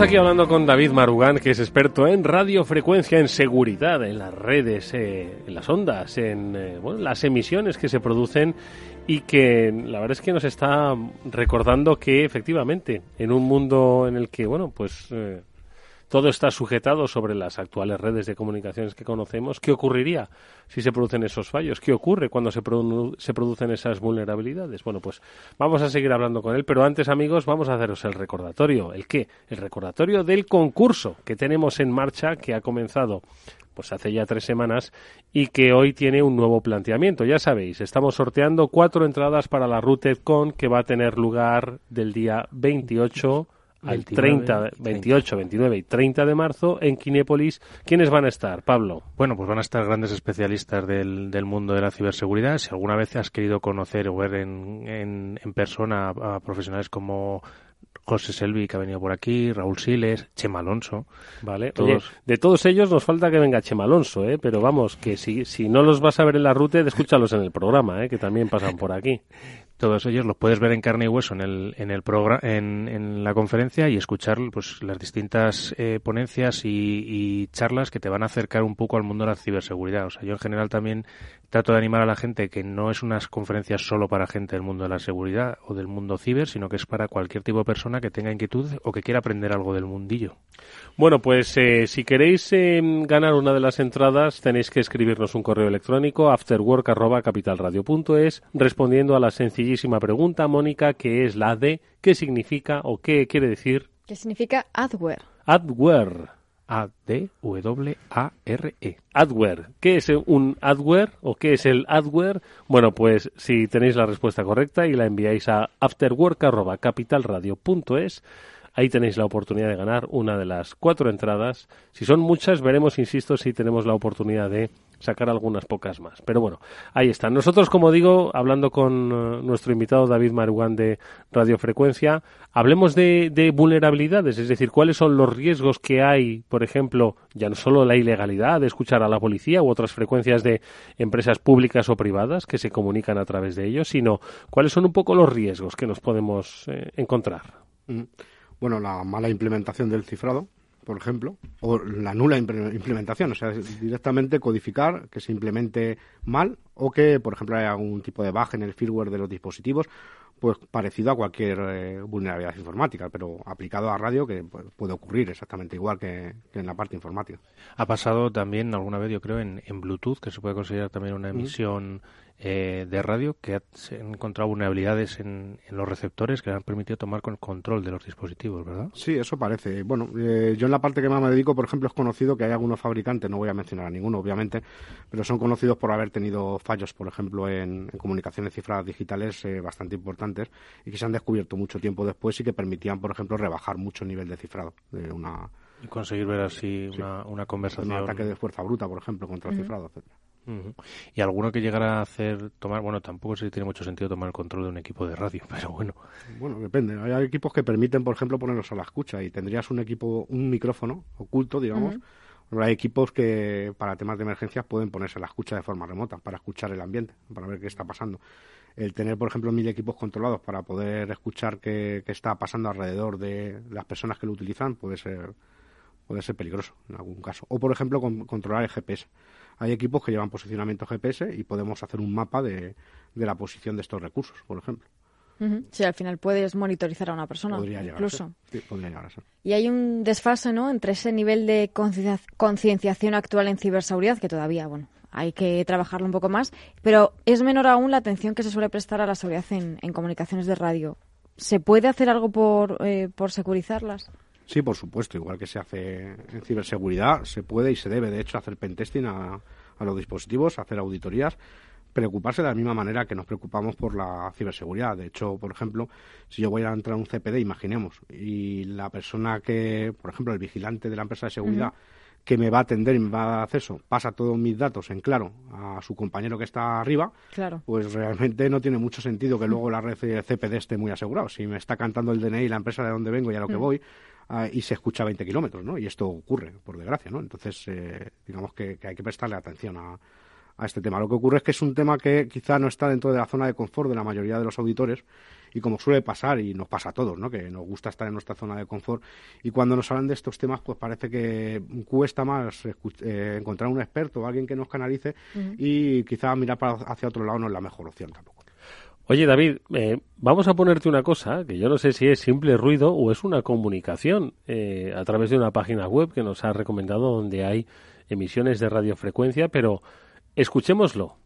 Estamos aquí hablando con David Marugán, que es experto en radiofrecuencia, en seguridad, en las redes, eh, en las ondas, en eh, las emisiones que se producen y que la verdad es que nos está recordando que efectivamente en un mundo en el que, bueno, pues eh, todo está sujetado sobre las actuales redes de comunicaciones que conocemos, ¿qué ocurriría si se producen esos fallos? ¿Qué ocurre cuando se, se producen esas vulnerabilidades? Bueno, pues vamos a seguir hablando con él, pero antes, amigos, vamos a haceros el recordatorio. ¿El qué? El recordatorio del concurso que tenemos en marcha, que ha comenzado pues hace ya tres semanas y que hoy tiene un nuevo planteamiento. Ya sabéis, estamos sorteando cuatro entradas para la RootedCon que va a tener lugar del día 28 al 30, 28, 29 y 30 de marzo en Kinépolis. ¿Quiénes van a estar, Pablo? Bueno, pues van a estar grandes especialistas del, del mundo de la ciberseguridad. Si alguna vez has querido conocer o ver en, en, en persona a profesionales como José Selvi, que ha venido por aquí, Raúl Siles, Chema Alonso. Vale, todos... de todos ellos nos falta que venga Chema Alonso, ¿eh? pero vamos, que si, si no los vas a ver en la ruta, escúchalos en el programa, ¿eh? que también pasan por aquí. Todos ellos los puedes ver en carne y hueso en el, en el programa, en, en, la conferencia y escuchar pues las distintas eh, ponencias y, y, charlas que te van a acercar un poco al mundo de la ciberseguridad. O sea, yo en general también trato de animar a la gente que no es unas conferencias solo para gente del mundo de la seguridad o del mundo ciber, sino que es para cualquier tipo de persona que tenga inquietud o que quiera aprender algo del mundillo. Bueno, pues eh, si queréis eh, ganar una de las entradas, tenéis que escribirnos un correo electrónico afterwork.capitalradio.es respondiendo a la sencillísima pregunta, Mónica, que es la de ¿qué significa o qué quiere decir? ¿Qué significa adware? Adware. A-D-W-A-R-E. Adware. ¿Qué es un adware o qué es el adware? Bueno, pues si tenéis la respuesta correcta y la enviáis a afterwork.capitalradio.es, ahí tenéis la oportunidad de ganar una de las cuatro entradas. Si son muchas, veremos, insisto, si tenemos la oportunidad de sacar algunas pocas más. Pero bueno, ahí está. Nosotros, como digo, hablando con uh, nuestro invitado David Maruán de Radiofrecuencia, hablemos de, de, vulnerabilidades, es decir, cuáles son los riesgos que hay, por ejemplo, ya no solo la ilegalidad de escuchar a la policía u otras frecuencias de empresas públicas o privadas que se comunican a través de ellos, sino cuáles son un poco los riesgos que nos podemos eh, encontrar. Mm. Bueno, la mala implementación del cifrado, por ejemplo, o la nula implementación, o sea, directamente codificar que se implemente mal o que, por ejemplo, haya algún tipo de baja en el firmware de los dispositivos, pues parecido a cualquier eh, vulnerabilidad informática, pero aplicado a radio que pues, puede ocurrir exactamente igual que, que, en la parte informática. Ha pasado también alguna vez, yo creo, en, en Bluetooth, que se puede considerar también una emisión eh, de radio que ha, se han encontrado vulnerabilidades en, en, los receptores que le han permitido tomar con control de los dispositivos, ¿verdad? Sí, eso parece. Bueno, eh, yo en la parte que más me dedico, por ejemplo, es conocido que hay algunos fabricantes, no voy a mencionar a ninguno, obviamente, pero son conocidos por haber tenido fallos, por ejemplo, en, en comunicaciones cifradas digitales eh, bastante importantes y que se han descubierto mucho tiempo después y que permitían, por ejemplo, rebajar mucho el nivel de cifrado de una... Y conseguir ver así sí. una, una, conversación. Un ataque de fuerza bruta, por ejemplo, contra el uh -huh. cifrado, etcétera. Y alguno que llegara a hacer, tomar, bueno, tampoco sé si tiene mucho sentido tomar el control de un equipo de radio, pero bueno. Bueno, depende. Hay equipos que permiten, por ejemplo, ponerlos a la escucha y tendrías un equipo, un micrófono oculto, digamos. Uh -huh. Hay equipos que para temas de emergencias pueden ponerse a la escucha de forma remota para escuchar el ambiente, para ver qué está pasando. El tener, por ejemplo, mil equipos controlados para poder escuchar qué, qué está pasando alrededor de las personas que lo utilizan puede ser puede ser peligroso en algún caso. O, por ejemplo, con, controlar el GPS. Hay equipos que llevan posicionamiento GPS y podemos hacer un mapa de, de la posición de estos recursos, por ejemplo. Uh -huh. Sí, al final puedes monitorizar a una persona. Podría incluso. Sí, podría llegar a ser. Y hay un desfase, ¿no?, entre ese nivel de concienciación actual en ciberseguridad, que todavía, bueno, hay que trabajarlo un poco más, pero es menor aún la atención que se suele prestar a la seguridad en, en comunicaciones de radio. ¿Se puede hacer algo por, eh, por securizarlas? Sí, por supuesto, igual que se hace en ciberseguridad, se puede y se debe, de hecho, hacer pentesting a, a los dispositivos, hacer auditorías, preocuparse de la misma manera que nos preocupamos por la ciberseguridad. De hecho, por ejemplo, si yo voy a entrar a un CPD, imaginemos, y la persona que, por ejemplo, el vigilante de la empresa de seguridad, uh -huh. que me va a atender y me va a dar acceso, pasa todos mis datos en claro a su compañero que está arriba, claro. pues realmente no tiene mucho sentido que luego la red de CPD esté muy asegurado. Si me está cantando el DNI, la empresa de donde vengo y a lo que uh -huh. voy, uh, y se escucha a 20 kilómetros, ¿no? Y esto ocurre, por desgracia, ¿no? Entonces, eh, digamos que, que, hay que prestarle atención a, a, este tema. Lo que ocurre es que es un tema que quizá no está dentro de la zona de confort de la mayoría de los auditores y como suele pasar, y nos pasa a todos, ¿no? Que nos gusta estar en nuestra zona de confort y cuando nos hablan de estos temas, pues parece que cuesta más eh, encontrar un experto o alguien que nos canalice uh -huh. y quizá mirar para hacia otro lado no es la mejor opción tampoco. Oye, David, eh, vamos a ponerte una cosa, que yo no sé si es simple ruido o es una comunicación eh, a través de una página web que nos ha recomendado donde hay emisiones de radiofrecuencia, pero escuchémoslo.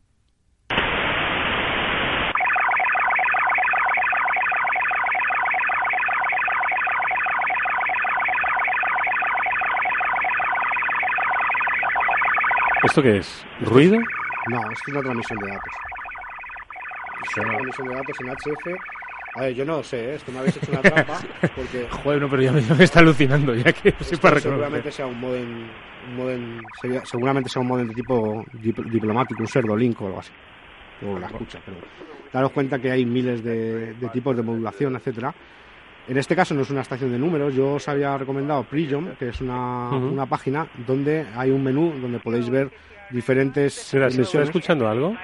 ¿Esto qué es? ¿Ruido? No, es una transmisión de datos. Una transmisión de datos en HF. A ver, yo no sé, ¿eh? esto me habéis hecho una trampa porque... Joder, no, pero ya me, ya me está alucinando, ya que esto para seguramente sea un modem, un modem sería- seguramente sea un modem de tipo dip- diplomático, un pseudo-link o algo así. O la escucha, pero daros cuenta que hay miles de, de tipos de modulación, etcétera. En este caso no es una estación de números, yo os había recomendado Prism, que es una, Ujú. una página donde hay un menú donde podéis ver diferentes Mira, ¿se está escuchando algo?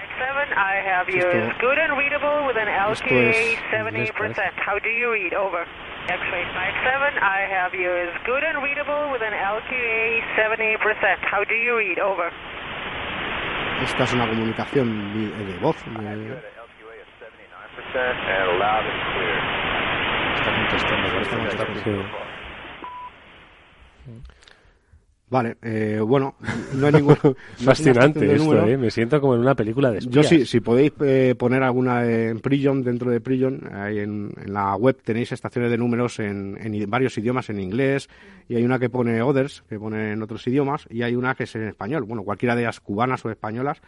I have you Esto- is good and readable with an esto LQA es 70%. How do you read? Over. X-ray 57, I have you is good and readable with an LQA 70%. How do you read? Over. Esta es una comunicación de, eh, de voz. de- Está contestando, Está contestando. Vale, eh, bueno, no hay ningún... Fascinante esto. ¿eh? Me siento como en una película de Yo espías. sí, si podéis eh, poner alguna en Prison, dentro de Prison, ahí en, en la web tenéis estaciones de números en, en varios idiomas, en inglés, y hay una que pone Others, que pone en otros idiomas, y hay una que es en español. Bueno, cualquiera de ellas cubanas o españolas,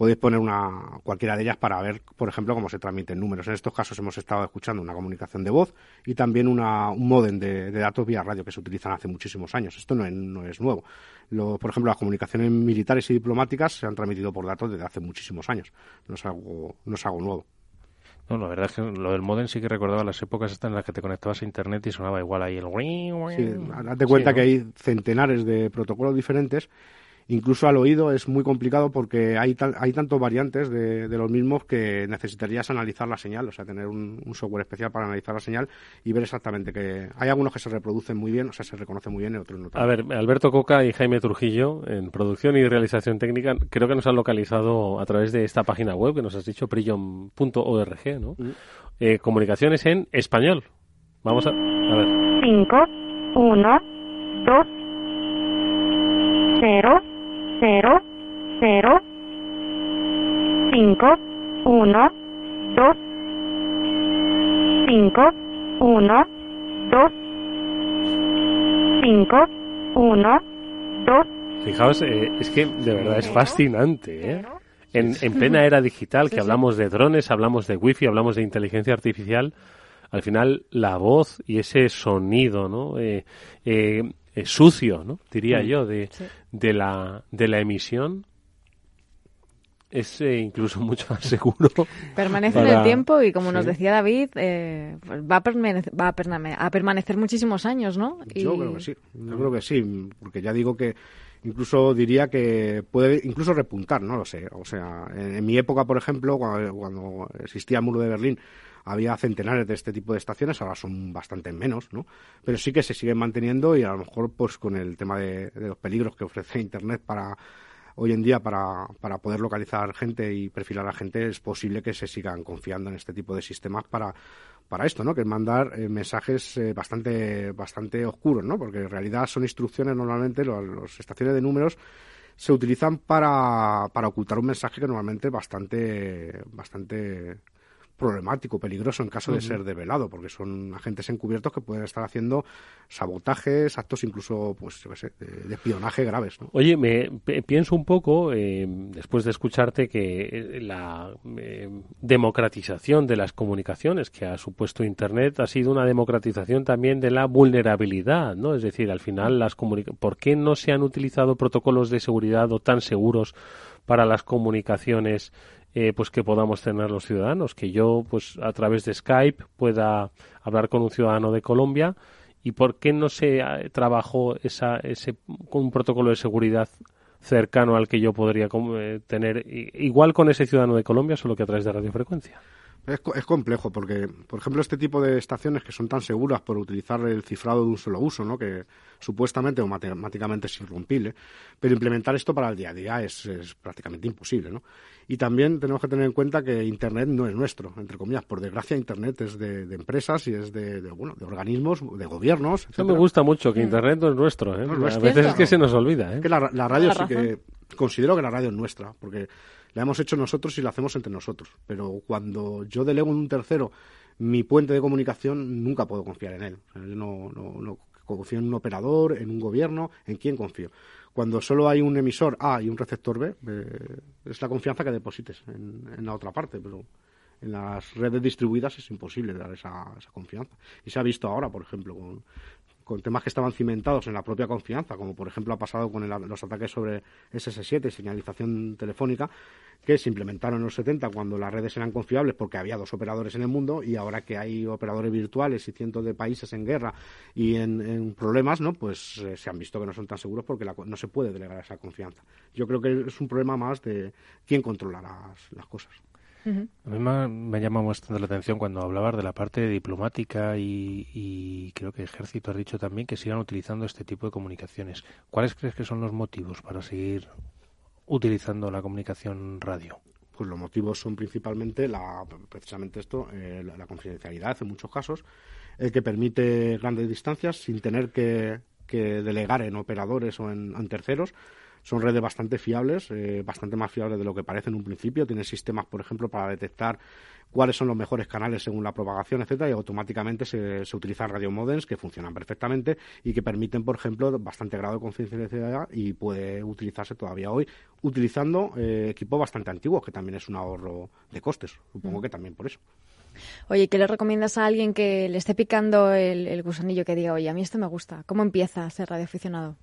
podéis poner una cualquiera de ellas para ver, por ejemplo, cómo se transmiten números. En estos casos hemos estado escuchando una comunicación de voz y también una, un modem de, de datos vía radio que se utilizan hace muchísimos años. Esto no es, no es nuevo. Lo- por ejemplo, las comunicaciones militares y diplomáticas se han transmitido por datos desde hace muchísimos años. No es algo, no es algo nuevo. No, la verdad es que lo del modem sí que recordaba las épocas estas en las que te conectabas a internet y sonaba igual ahí el... Sí, date cuenta Sí, que hay centenares de protocolos diferentes. Incluso al oído es muy complicado porque hay, tan- hay tantos variantes de, de los mismos que necesitarías analizar la señal, o sea, tener un, un software especial para analizar la señal y ver exactamente que hay algunos que se reproducen muy bien, o sea, se reconocen muy bien y otros no tanto. A ver, Alberto Coca y Jaime Trujillo, en producción y realización técnica, creo que nos han localizado a través de esta página web que nos has dicho, prion.org, ¿no? Eh, comunicaciones en español. Vamos a, a ver. 5, 1, 2, 0, 0, 0, 5, 1, 2, 5, 1, 2, 5, 1, 2, Fijaos, eh, es que de verdad es fascinante, ¿eh? En, en plena era digital, que hablamos de drones, hablamos de wifi, hablamos de inteligencia artificial, al final la voz y ese sonido, ¿no? Eh, eh, eh, sucio, ¿no? Diría Mm. yo, de, Sí. de, la, de la emisión es eh, incluso mucho más seguro. Permanece en el tiempo y, como nos decía David, eh, va, a permanecer, va a, a permanecer muchísimos años, ¿no? Yo Y- creo que sí, yo creo que sí, porque ya digo que incluso diría que puede incluso repuntar, no lo sé. O sea, en, en mi época, por ejemplo, cuando, cuando existía el muro de Berlín, había centenares de este tipo de estaciones, ahora son bastante menos, ¿no? Pero sí que se siguen manteniendo y a lo mejor, pues con el tema de, de los peligros que ofrece Internet para hoy en día para, para poder localizar gente y perfilar a gente, es posible que se sigan confiando en este tipo de sistemas para, para esto, ¿no? Que es mandar eh, mensajes eh, bastante, bastante oscuros, ¿no? Porque en realidad son instrucciones normalmente, las estaciones de números se utilizan para, para ocultar un mensaje que normalmente es bastante, bastante problemático, peligroso en caso de ser develado, porque son agentes encubiertos que pueden estar haciendo sabotajes, actos incluso, pues, yo qué sé, de, de espionaje graves, ¿no? Oye, me pienso un poco, eh, después de escucharte, que eh, la eh, democratización de las comunicaciones que ha supuesto Internet ha sido una democratización también de la vulnerabilidad, ¿no? Es decir, al final, las ¿por qué no se han utilizado protocolos de seguridad o tan seguros para las comunicaciones eh, pues que podamos tener los ciudadanos? Que yo, pues a través de Skype pueda hablar con un ciudadano de Colombia ¿Y por qué no se eh, trabajó esa, ese, con un protocolo de seguridad cercano al que yo podría eh, tener, igual con ese ciudadano de Colombia, solo que a través de radiofrecuencia? Es, es, complejo porque, por ejemplo, este tipo de estaciones que son tan seguras por utilizar el cifrado de un solo uso, ¿no? que supuestamente o matemáticamente es irrompible, pero implementar esto para el día a día es, es, prácticamente imposible. ¿no? Y también tenemos que tener en cuenta que Internet no es nuestro, entre comillas. Por desgracia, Internet es de, de empresas y es de, de, bueno, de organismos, de gobiernos. Eso me gusta mucho, que Internet no es nuestro. ¿eh? No es nuestro. A veces es que se nos olvida. ¿eh? Que la, la radio sí que considero que la radio es nuestra, porque la hemos hecho nosotros y la hacemos entre nosotros. Pero cuando yo delego en un tercero mi puente de comunicación, nunca puedo confiar en él. Yo no, no, no confío en un operador, en un gobierno, ¿en quién confío? Cuando solo hay un emisor A y un receptor B, eh, es la confianza que deposites en, en, la otra parte, pero en las redes distribuidas es imposible dar esa, esa confianza. Y se ha visto ahora, por ejemplo, con con temas que estaban cimentados en la propia confianza, como por ejemplo ha pasado con el, los ataques sobre SS7, señalización telefónica, que se implementaron en los 70 cuando las redes eran confiables porque había dos operadores en el mundo y ahora que hay operadores virtuales y cientos de países en guerra y en, problemas, ¿no? pues eh, se han visto que no son tan seguros porque la, no se puede delegar esa confianza. Yo creo que es un problema más de quién controla las cosas. A mí me, me, llama bastante la atención cuando hablabas de la parte diplomática y, y, creo que Ejército ha dicho también que sigan utilizando este tipo de comunicaciones. ¿Cuáles crees que son los motivos para seguir utilizando la comunicación radio? Pues los motivos son principalmente la, precisamente esto, eh, la, la, confidencialidad en muchos casos, el que permite grandes distancias sin tener que, que delegar en operadores o en, en terceros son redes bastante fiables, eh, bastante más fiables de lo que parece en un principio. Tienen sistemas, por ejemplo, para detectar cuáles son los mejores canales según la propagación, etcétera, y automáticamente se, se utilizan radiomodems que funcionan perfectamente y que permiten, por ejemplo, bastante grado de confidencialidad y puede utilizarse todavía hoy utilizando eh, equipos bastante antiguos, que también es un ahorro de costes. Supongo mm. que también por eso. Oye, ¿qué le recomiendas a alguien que le esté picando el, el gusanillo que diga, oye, a mí esto me gusta? ¿Cómo empieza a ser radioaficionado?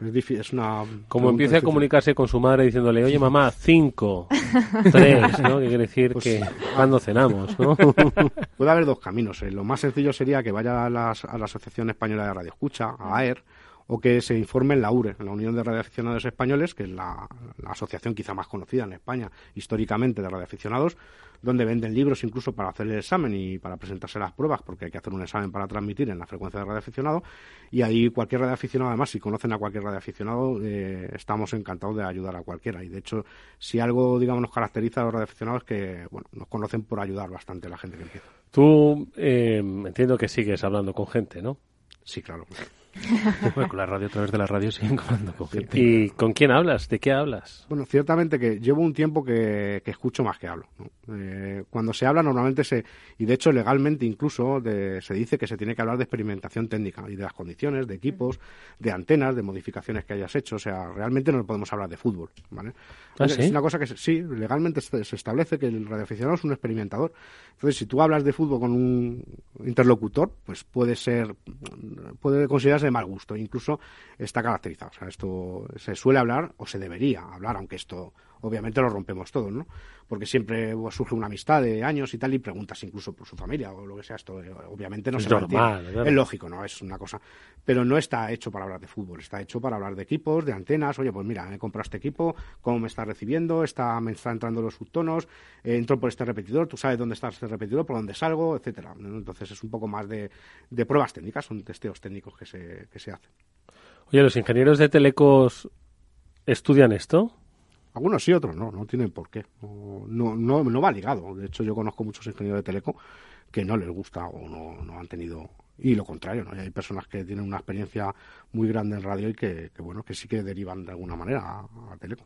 Es, difícil, es una. Como empiece a comunicarse con su madre diciéndole, oye mamá, cinco, tres, ¿no? Que quiere decir pues, que cuando cenamos, ¿no? Puede haber dos caminos. ¿eh? Lo más sencillo sería que vaya a, las, a la Asociación Española de Radio Escucha, a AER, o que se informe en la URE, en la Unión de Radioaficionados Españoles, que es la, la, asociación quizá más conocida en España históricamente de radioaficionados, donde venden libros incluso para hacer el examen y para presentarse las pruebas, porque hay que hacer un examen para transmitir en la frecuencia de radioaficionado. Y ahí cualquier radioaficionado, además, si conocen a cualquier radioaficionado, eh, estamos encantados de ayudar a cualquiera. Y de hecho, si algo, digamos, nos caracteriza a los radioaficionados es que, bueno, nos conocen por ayudar bastante a la gente que empieza. Tú eh, entiendo que sigues hablando con gente, ¿no? Sí, claro. bueno, con la radio, a través de la radio siguen hablando con gente. ¿Y con quién hablas? ¿De qué hablas? Bueno, ciertamente que llevo un tiempo que, que escucho más que hablo. ¿no? Eh, cuando se habla normalmente se, y de hecho legalmente incluso de, se dice que se tiene que hablar de experimentación técnica y de las condiciones, de equipos, de antenas, de modificaciones que hayas hecho. O sea, realmente no podemos hablar de fútbol. ¿vale? ¿Ah, sí? Es una cosa que sí, legalmente se establece que el radioaficionado es un experimentador. Entonces, si tú hablas de fútbol con un interlocutor, pues puede ser, puede considerarse de mal gusto. Incluso está caracterizado. O sea, esto se suele hablar o se debería hablar, aunque esto obviamente lo rompemos todos, ¿no? Porque siempre surge una amistad de años y tal y preguntas incluso por su familia o lo que sea. Esto obviamente no es se normal, es lógico, ¿no? Es una cosa. Pero no está hecho para hablar de fútbol, está hecho para hablar de equipos, de antenas. Oye, pues mira, he comprado este equipo, cómo me está recibiendo, está, me están entrando los subtonos, eh, entro por este repetidor, tú sabes dónde está este repetidor, por dónde salgo, etcétera. Entonces es un poco más de, de pruebas técnicas, son testeos técnicos que se, que se hacen. Oye, ¿los ingenieros de telecos estudian esto? Algunos sí, otros no, no tienen por qué. No, no, no va ligado. De hecho, yo conozco muchos ingenieros de teleco que no les gusta o no, no han tenido y lo contrario, ¿no? Y hay personas que tienen una experiencia muy grande en radio y que, que bueno, que sí que derivan de alguna manera a, a teleco.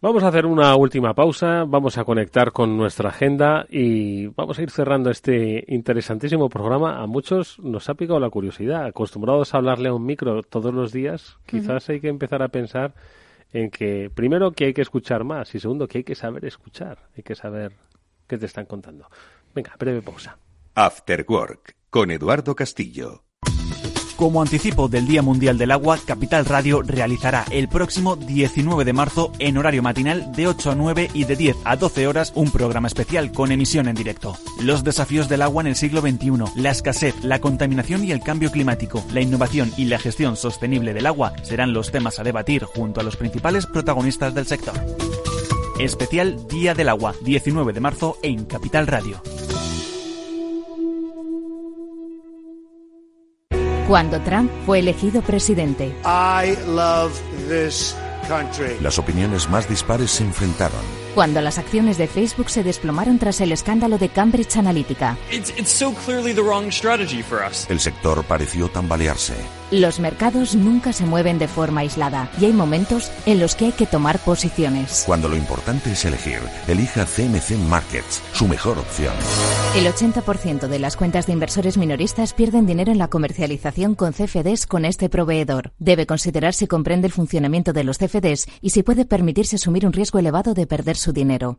Vamos a hacer una última pausa, vamos a conectar con nuestra agenda y vamos a ir cerrando este interesantísimo programa. A muchos nos ha picado la curiosidad. Acostumbrados a hablarle a un micro todos los días, quizás uh -huh. hay que empezar a pensar en que, primero, que hay que escuchar más y segundo, que hay que saber escuchar, hay que saber qué te están contando. Venga, breve pausa. After Work, con Eduardo Castillo. Como anticipo del Día Mundial del Agua, Capital Radio realizará el próximo 19 de marzo en horario matinal de 8 a 9 y de 10 a 12 horas un programa especial con emisión en directo. Los desafíos del agua en el siglo XXI, la escasez, la contaminación y el cambio climático, la innovación y la gestión sostenible del agua serán los temas a debatir junto a los principales protagonistas del sector. Especial Día del Agua, 19 de marzo en Capital Radio. Cuando Trump fue elegido presidente. I love this country. Las opiniones más dispares se enfrentaron. Cuando las acciones de Facebook se desplomaron tras el escándalo de Cambridge Analytica. El sector pareció tambalearse. Los mercados nunca se mueven de forma aislada y hay momentos en los que hay que tomar posiciones. Cuando lo importante es elegir, elija CMC Markets, su mejor opción. El 80% de las cuentas de inversores minoristas pierden dinero en la comercialización con CFDs con este proveedor. Debe considerar si comprende el funcionamiento de los CFDs y si puede permitirse asumir un riesgo elevado de perder su dinero.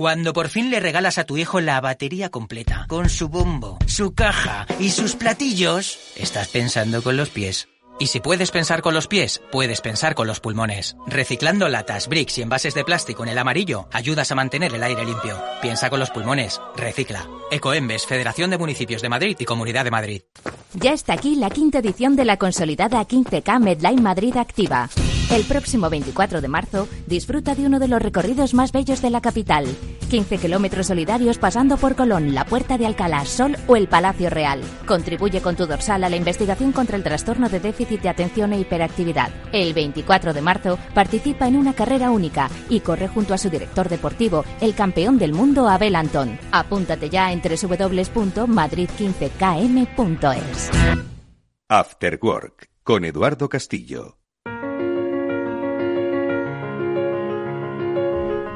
Cuando por fin le regalas a tu hijo la batería completa, con su bombo, su caja y sus platillos, estás pensando con los pies. Y si puedes pensar con los pies, puedes pensar con los pulmones. Reciclando latas, bricks y envases de plástico en el amarillo, ayudas a mantener el aire limpio. Piensa con los pulmones, recicla. Ecoembes, Federación de Municipios de Madrid y Comunidad de Madrid. Ya está aquí la quinta edición de la consolidada 15K Medline Madrid Activa. El próximo 24 de marzo, disfruta de uno de los recorridos más bellos de la capital. 15 kilómetros solidarios pasando por Colón, la Puerta de Alcalá, Sol o el Palacio Real. Contribuye con tu dorsal a la investigación contra el trastorno de déficit de atención e hiperactividad. El 24 de marzo, participa en una carrera única y corre junto a su director deportivo, el campeón del mundo Abel Antón. Apúntate ya en www.madrid15km.es. After Work con Eduardo Castillo.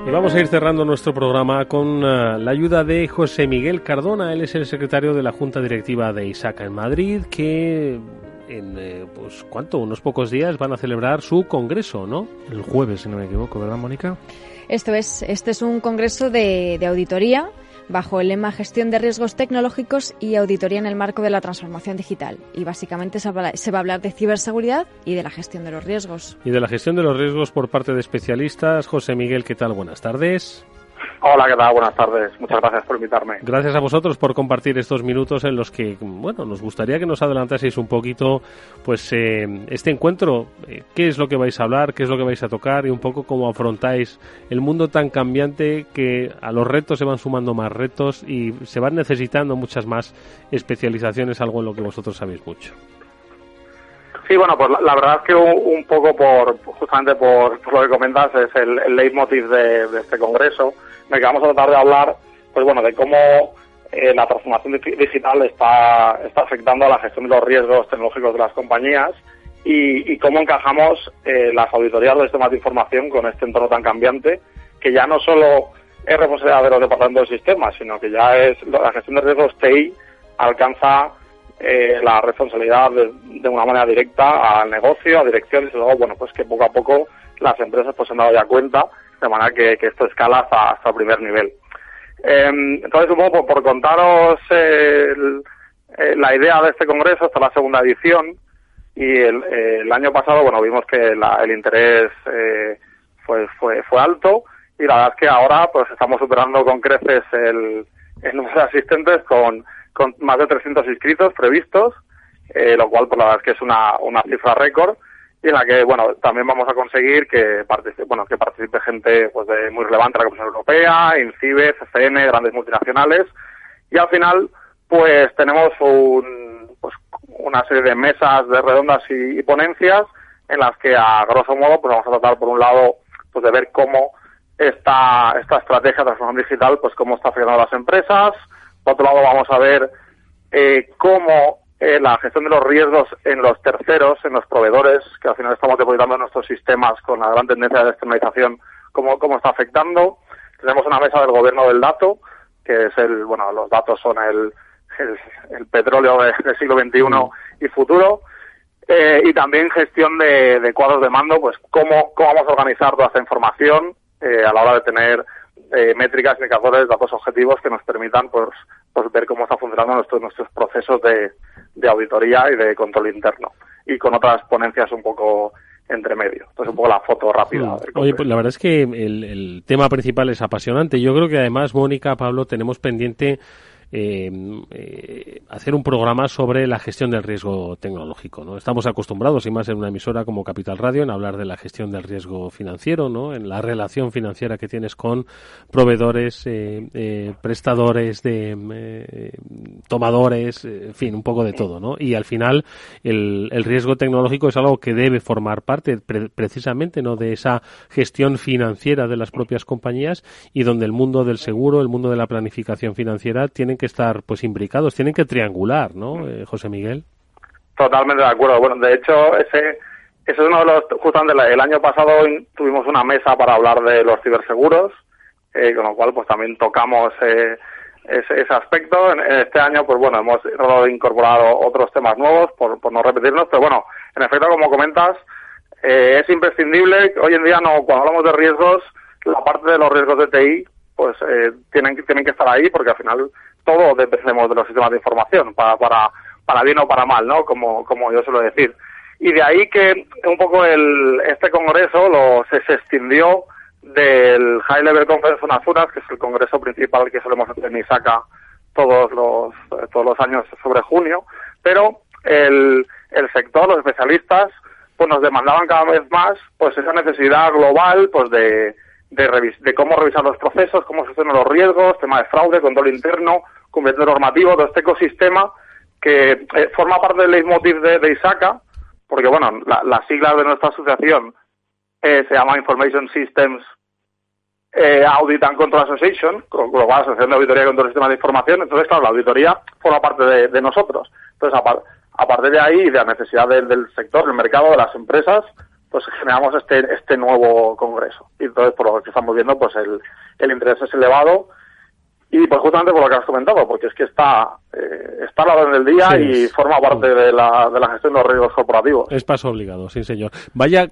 Y vamos a ir cerrando nuestro programa con uh, la ayuda de José Miguel Cardona. Él es el secretario de la Junta Directiva de ISACA en Madrid, que en, eh, pues, ¿cuánto? Unos pocos días van a celebrar su congreso, ¿no? El jueves, si no me equivoco, ¿verdad, Mónica? Esto es, este es un congreso de, de auditoría bajo el lema Gestión de riesgos tecnológicos y auditoría en el marco de la transformación digital. Y básicamente se va a hablar de ciberseguridad y de la gestión de los riesgos. Y de la gestión de los riesgos por parte de especialistas. José Miguel, ¿qué tal? Buenas tardes. Hola, ¿qué tal? Buenas tardes. Muchas gracias por invitarme. Gracias a vosotros por compartir estos minutos en los que, bueno, nos gustaría que nos adelantaseis un poquito, pues, eh, este encuentro. Eh, ¿Qué es lo que vais a hablar? ¿Qué es lo que vais a tocar? Y un poco cómo afrontáis el mundo tan cambiante que a los retos se van sumando más retos y se van necesitando muchas más especializaciones, algo en lo que vosotros sabéis mucho. Sí, bueno, pues la, verdad es que un, poco por, justamente por, lo que comentas, es el, el leitmotiv de, de este congreso en el vamos a tratar de hablar, pues bueno, de cómo eh, la transformación digital está, afectando a la gestión de los riesgos tecnológicos de las compañías y, cómo encajamos eh, las auditorías de sistemas de información con este entorno tan cambiante, que ya no solo es responsabilidad de los departamentos de sistemas, sino que ya es la gestión de riesgos TI alcanza eh, la responsabilidad de, una manera directa al negocio, a direcciones y luego, bueno, pues que poco a poco las empresas pues se han dado ya cuenta de manera que, esto escala hasta, el primer nivel. Em, entonces, un por, contaros eh, la idea de este congreso, esta es la segunda edición, y el, año pasado, bueno, vimos que el interés eh, fue, fue, fue alto, y la verdad es que ahora pues estamos superando con creces el, número de asistentes con, más de 300 inscritos previstos, eh, lo cual, pues la verdad es que es una, una cifra récord y en la que bueno también vamos a conseguir que participe, bueno que participe gente pues de muy relevante la Comisión Europea, INCIBE, CCN, grandes multinacionales. Y al final pues tenemos un, pues, una serie de mesas de redondas y, ponencias en las que a grosso modo pues vamos a tratar por un lado pues de ver cómo esta esta estrategia de transformación digital pues cómo está afectando a las empresas. Por otro lado vamos a ver eh, cómo eh, la gestión de los riesgos en los terceros, en los proveedores, que al final estamos depositando nuestros sistemas con la gran tendencia de externalización, cómo, cómo está afectando. Tenemos una mesa del gobierno del dato, que es el, bueno, los datos son el, el, petróleo del siglo XXI y futuro. Eh, y también gestión de, cuadros de mando, pues cómo, cómo vamos a organizar toda esta información eh, a la hora de tener métricas, indicadores, datos objetivos que nos permitan pues pues ver cómo está funcionando nuestros, nuestros procesos de, de auditoría y de control interno. Y con otras ponencias un poco entre medio. Entonces, un poco la foto rápida. Oye, pues la verdad es que el, el tema principal es apasionante. Yo creo que además, Mónica, Pablo, tenemos pendiente eh, eh, hacer un programa sobre la gestión del riesgo tecnológico. ¿no? Estamos acostumbrados, y más en una emisora como Capital Radio, en hablar de la gestión del riesgo financiero, ¿no? en la relación financiera que tienes con proveedores, eh, eh prestadores, de eh, tomadores, en fin, un poco de todo. ¿no? Y al final, el, riesgo tecnológico es algo que debe formar parte pre precisamente ¿no? de esa gestión financiera de las propias compañías y donde el mundo del seguro, el mundo de la planificación financiera tienen que estar pues imbricados, tienen que triangular, ¿no, eh, José Miguel? Totalmente de acuerdo. Bueno, de hecho, ese, ese es uno de los, justamente el año pasado tuvimos una mesa para hablar de los ciberseguros, eh, con lo cual pues también tocamos eh, ese, ese, aspecto. En, en, este año, pues bueno, hemos incorporado otros temas nuevos por, por no repetirnos, pero bueno, en efecto, como comentas, eh, es imprescindible, hoy en día no, cuando hablamos de riesgos, la parte de los riesgos de TI, pues eh, tienen, tienen que estar ahí porque al final todo dependemos de los sistemas de información, para, para, para bien o para mal, ¿no? Como, como yo suelo decir. Y de ahí que un poco el, este congreso lo, se, se extendió del High Level Conference on Azuras, que es el congreso principal que solemos hacer en Isaka todos los, todos los años sobre junio, pero el, el sector, los especialistas, pues nos demandaban cada vez más pues esa necesidad global pues de, de, de cómo revisar los procesos, cómo gestionar los riesgos, tema de fraude, control interno, cumplimiento normativo, todo este ecosistema que eh, forma parte del leitmotiv de, de ISACA, porque bueno, la, las siglas de nuestra asociación eh, se llama Information Systems eh, Audit and Control Association, cual Asociación de Auditoría y Control Sistema de Información, entonces claro, la auditoría forma parte de, de nosotros. Entonces, a, a, de ahí, de la necesidad del sector, del mercado, de las empresas, pues generamos este este nuevo congreso. Y entonces, por lo que estamos viendo, pues el, el interés es elevado y pues justamente por lo que has comentado, porque es que está, eh, está a la orden del día sí, y forma parte de la, de la gestión de los riesgos corporativos. Es paso obligado, sí señor. Vaya,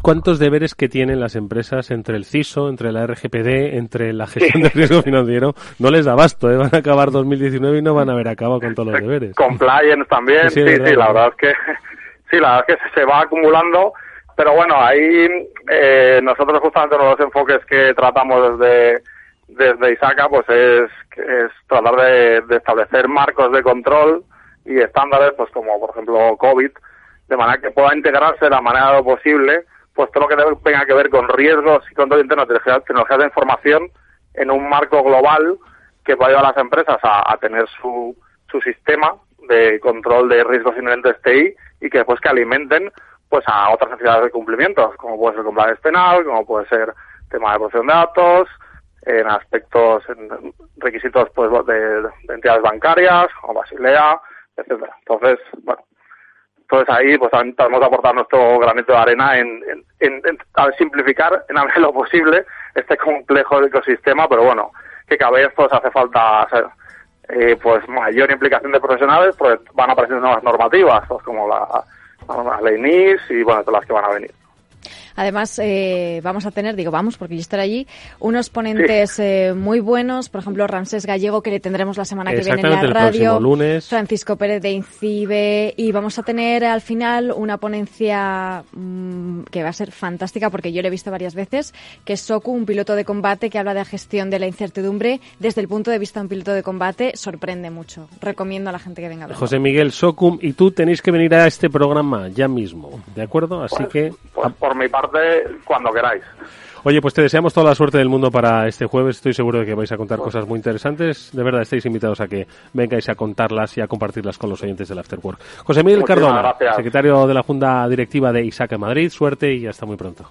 cuántos deberes que tienen las empresas entre el CISO, entre la RGPD, entre la gestión sí. del riesgo financiero. No les da basto, ¿eh? van a acabar 2019 y no van a haber acabado con todos los deberes. Compliance también, sí, sí, sí la verdad es que, sí, la verdad es que se va acumulando pero bueno, ahí eh, nosotros justamente uno de los enfoques que tratamos desde, desde ISACA pues es, es tratar de, de, establecer marcos de control y estándares, pues como por ejemplo COVID, de manera que pueda integrarse de la manera de lo posible, pues todo lo que tenga que ver con riesgos y control interno de tecnologías de información en un marco global que pueda ayudar a las empresas a, a tener su, su sistema de control de riesgos inherentes TI y que después que alimenten pues a otras necesidades de cumplimientos, como puede ser compliance penal, como puede ser tema de protección de datos, en aspectos, en requisitos pues de, de entidades bancarias, como Basilea, etcétera. Entonces, bueno, entonces ahí pues que aportar nuestro granito de arena en, en, en, en a simplificar en lo posible este complejo ecosistema, pero bueno, que cada vez pues hace falta eh, pues mayor implicación de profesionales, pues van apareciendo nuevas normativas, pues como la la ley NIS y bueno, todas las que van a venir. Además, eh, vamos a tener, digo, vamos, porque yo estaré allí, unos ponentes sí. eh, muy buenos. Por ejemplo, Ramsés Gallego, que le tendremos la semana que viene en la radio. lunes. Francisco Pérez de Incibe. Y vamos a tener al final una ponencia mmm, que va a ser fantástica, porque yo lo he visto varias veces, que es Soku, un piloto de combate que habla de gestión de la incertidumbre desde el punto de vista de un piloto de combate. Sorprende mucho. Recomiendo a la gente que venga a verlo. José Miguel Socum y tú tenéis que venir a este programa ya mismo, ¿de acuerdo? Así pues, que... Pues por mi parte cuando queráis. Oye, pues te deseamos toda la suerte del mundo para este jueves. Estoy seguro de que vais a contar cosas muy interesantes. De verdad, estáis invitados a que vengáis a contarlas y a compartirlas con los oyentes del Afterwork. José Miguel Muchísimas Cardona, gracias. secretario de la Junta Directiva de ISAC en Madrid. Suerte y hasta muy pronto.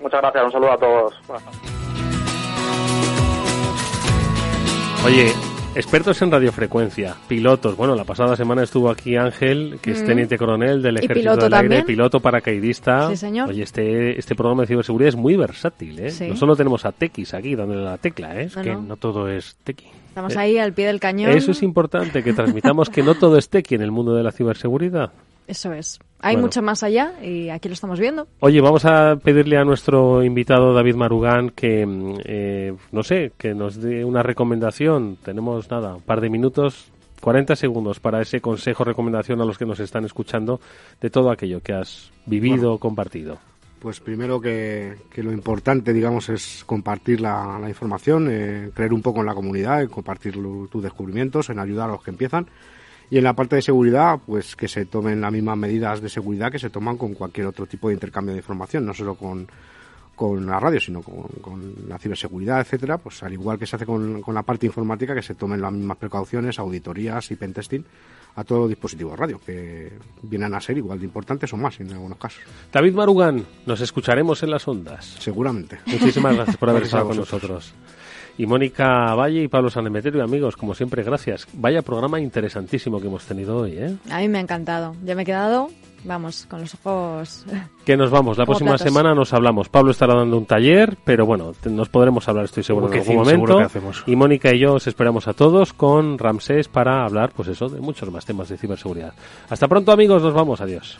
Muchas gracias. Un saludo a todos. Oye, Expertos en radiofrecuencia, pilotos. Bueno, la pasada semana estuvo aquí Ángel, que es teniente coronel del Ejército piloto del Aire, también? piloto paracaidista. Sí, señor. Oye, este, este programa de ciberseguridad es muy versátil, ¿eh? Sí. No solo tenemos a Tequis aquí dándole la tecla, ¿eh? Es No, que no. no todo es Tequi. Estamos Eh, ahí al pie del cañón. Eso es importante, que transmitamos que no todo es Tequi en el mundo de la ciberseguridad. Eso es. Hay Bueno. mucho más allá y aquí lo estamos viendo. Oye, vamos a pedirle a nuestro invitado David Marugán que, mm, eh, no sé, que nos dé una recomendación. Tenemos nada, un par de minutos, 40 segundos para ese consejo, recomendación a los que nos están escuchando de todo aquello que has vivido, Bueno. compartido. Pues primero que, que lo importante, digamos, es compartir la, la información, eh, creer un poco en la comunidad, en compartir lo- tus descubrimientos, en ayudar a los que empiezan. Y en la parte de seguridad, pues que se tomen las mismas medidas de seguridad que se toman con cualquier otro tipo de intercambio de información, no solo con, con la radio, sino con, con la ciberseguridad, etcétera, pues al igual que se hace con, con la parte informática, que se tomen las mismas precauciones, auditorías y pentesting a todos los dispositivos radio, que vienen a ser igual de importantes o más en algunos casos. David Marugán, nos escucharemos en las ondas. Seguramente. Muchísimas gracias por haber Gracias estado con nosotros. Y Mónica Valle y Pablo Sanemeterio, amigos, como siempre, gracias. Vaya programa interesantísimo que hemos tenido hoy, ¿eh? A mí me ha encantado. Ya me he quedado, vamos, con los ojos. Que nos vamos, la próxima platos. semana nos hablamos. Pablo estará dando un taller, pero bueno, te- nos podremos hablar, estoy seguro, en Que algún sí, momento. seguro que hacemos. Y Mónica y yo os esperamos a todos con Ramsés para hablar, pues eso, de muchos más temas de ciberseguridad. Hasta pronto, amigos, nos vamos, adiós.